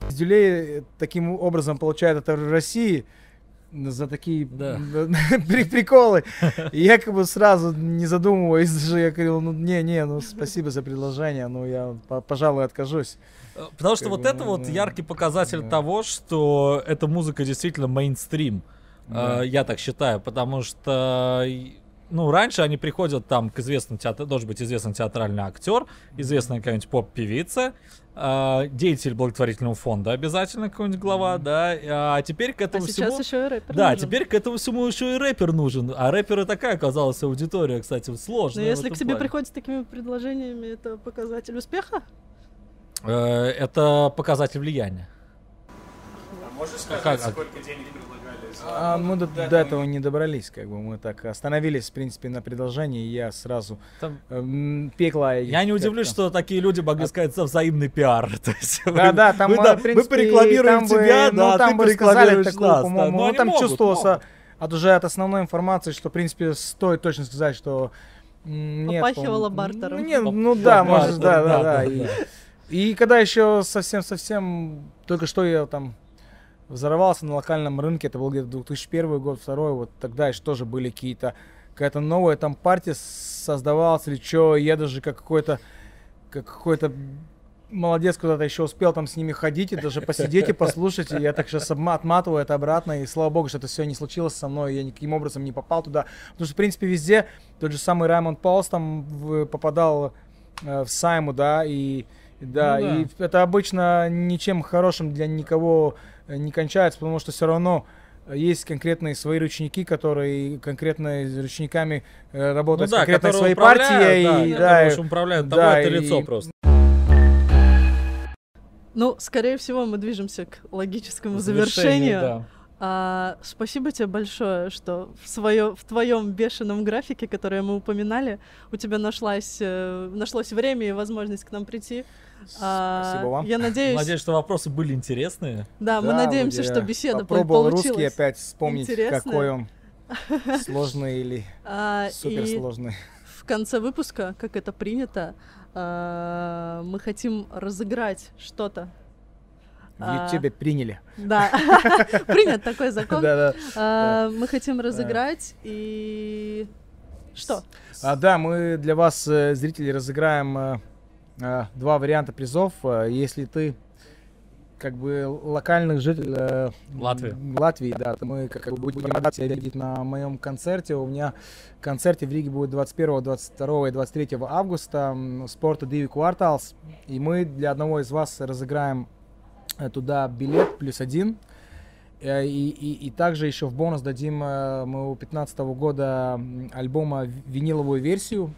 пиздюлей таким образом получают это в России за такие Да. при- приколы. И я как бы сразу не задумываясь, даже я говорил, ну не, не, ну спасибо за предложение, но я, по- пожалуй, откажусь. Э, Потому что Как вот бы, это ну, вот да. яркий показатель Да. того, что эта музыка действительно мейнстрим. Да. Э, Я так считаю, потому что и- ну, раньше они приходят там к известным театр, должен быть известный театральный актер, известная какая-нибудь поп-певица, э, деятель благотворительного фонда обязательно какой-нибудь глава, да, а теперь к А этому сейчас всему... еще и рэпер Да, нужен. теперь к этому всему еще и рэпер нужен. А рэперы такая оказалась аудитория, кстати, Но сложная. Ну, если к тебе плане. приходят с такими предложениями, это показатель успеха? Э, Это показатель влияния. А можешь сказать, как? сколько денег А мы до, до этого не добрались, как бы мы так остановились, в принципе, на предложении, и я сразу Там- эм, пекла. Я не удивлюсь, что такие люди могли сказать за взаимный пиар. Да, мы- да, там, э, да, в принципе, мы порекламируем тебя, ну, да, а там ты бы сказали порекламируешь такую, нас. да. по-моему, Ну, ну, там могут, чувствовался могут. от уже от основной информации, что, в принципе, стоит точно сказать, что нет, Попахивало бартером. Ну, нет, ну да, бартер, может, да, да, да. да, И, да. и когда еще совсем-совсем, только что я там взорвался на локальном рынке, это был где-то 2001 год, второй, вот тогда еще тоже были какие-то, какая-то новая там партия создавалась или что, я даже как какой-то, как какой-то молодец куда-то еще успел там с ними ходить и даже посидеть и послушать, и я так сейчас отматываю это обратно, и слава богу, что это все не случилось со мной, я никаким образом не попал туда, потому что, в принципе, везде тот же самый Раймонд Паулс там попадал э, в Сайму, да, и да, Ну да. и это обычно ничем хорошим для никого э, не кончается, потому что все равно э, есть конкретные свои ручники, которые конкретно с ручниками э, Ну работают с да, конкретной которые своей партией. да, и, да, общем, управляют да, тобой, это и- лицо просто. Ну, скорее всего, мы движемся к логическому Завершение, завершению. да. А, спасибо тебе большое, что в, свое, в твоем бешеном графике, который мы упоминали, у тебя нашлась, э, нашлось время и возможность к нам прийти. А, Спасибо вам. Я надеюсь, Надеюсь, что вопросы были интересные. да, мы Да, надеемся, что беседа по- попробовал получилась. русский опять вспомнить, интересная. какой он сложный или А, и суперсложный. в конце выпуска, как это принято, а, мы хотим разыграть что-то. В а, Ютубе приняли. Да, принят такой закон. А, Мы хотим разыграть и что? А, да, мы для вас, э, зрители, разыграем э, два варианта призов. Э, Если ты как бы локальных жителей э, Латвии. Латвии, да, мы как бы будем рады тебя видеть на моем концерте. У меня концерте в Риге будет 21, 22 и 23 августа. Спорта Диви Кварталс. И мы для одного из вас разыграем э, туда билет плюс один. Э, И, и, и также еще в бонус дадим э, моего 15 года альбома виниловую версию.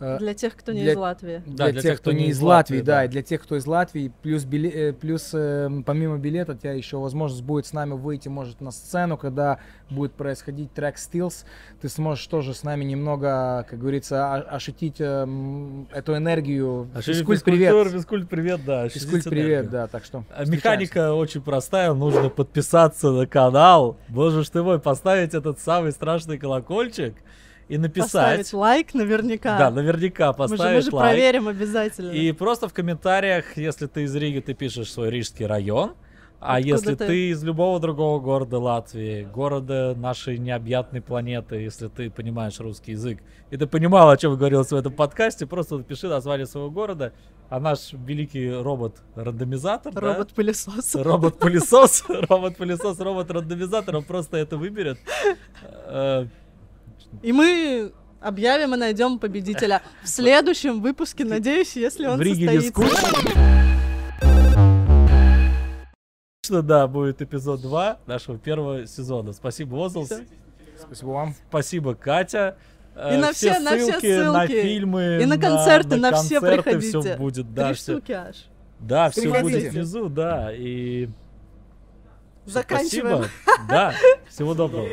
Э, Для тех, кто не для- из Латвии. для, тех, кто не из Латвии, да, и для тех, кто из Латвии, плюс, биле- э, плюс э, помимо билета, у тебя еще возможность будет с нами выйти, может, на сцену, когда будет происходить трек Stills, ты сможешь тоже с нами немного, как говорится, о- ощутить э, эту энергию. Физкульт, привет. Физкульт, привет, да. Физкульт, привет, да, так что А встречаемся. Механика очень простая, нужно подписаться на канал, боже ж ты мой, поставить этот самый страшный колокольчик и написать. Поставить лайк наверняка. Да, наверняка мы же, мы поставить же лайк. проверим обязательно. И просто в комментариях, если ты из Риги, ты пишешь свой рижский район. А Откуда если ты? ты? из любого другого города Латвии, города нашей необъятной планеты, если ты понимаешь русский язык, и ты понимал, о чем говорилось в этом подкасте, просто напиши название своего города, а наш великий робот-рандомизатор, да? Робот-пылесос. Робот-пылесос, робот-пылесос, робот-рандомизатор, он просто это выберет. Э, И мы объявим и найдем победителя в следующем выпуске, надеюсь, если он В Риге не состоится. Точно, да, будет эпизод 2 нашего первого сезона. Спасибо, Озлс. Спасибо вам. Спасибо, Катя. Э, И на все- на все на ссылки. фильмы, И на концерты, на все концерты приходите. Все будет, да, Три все, штуки аж. да, все Приходите. будет внизу, да, и Заканчиваем. спасибо, да, всего доброго.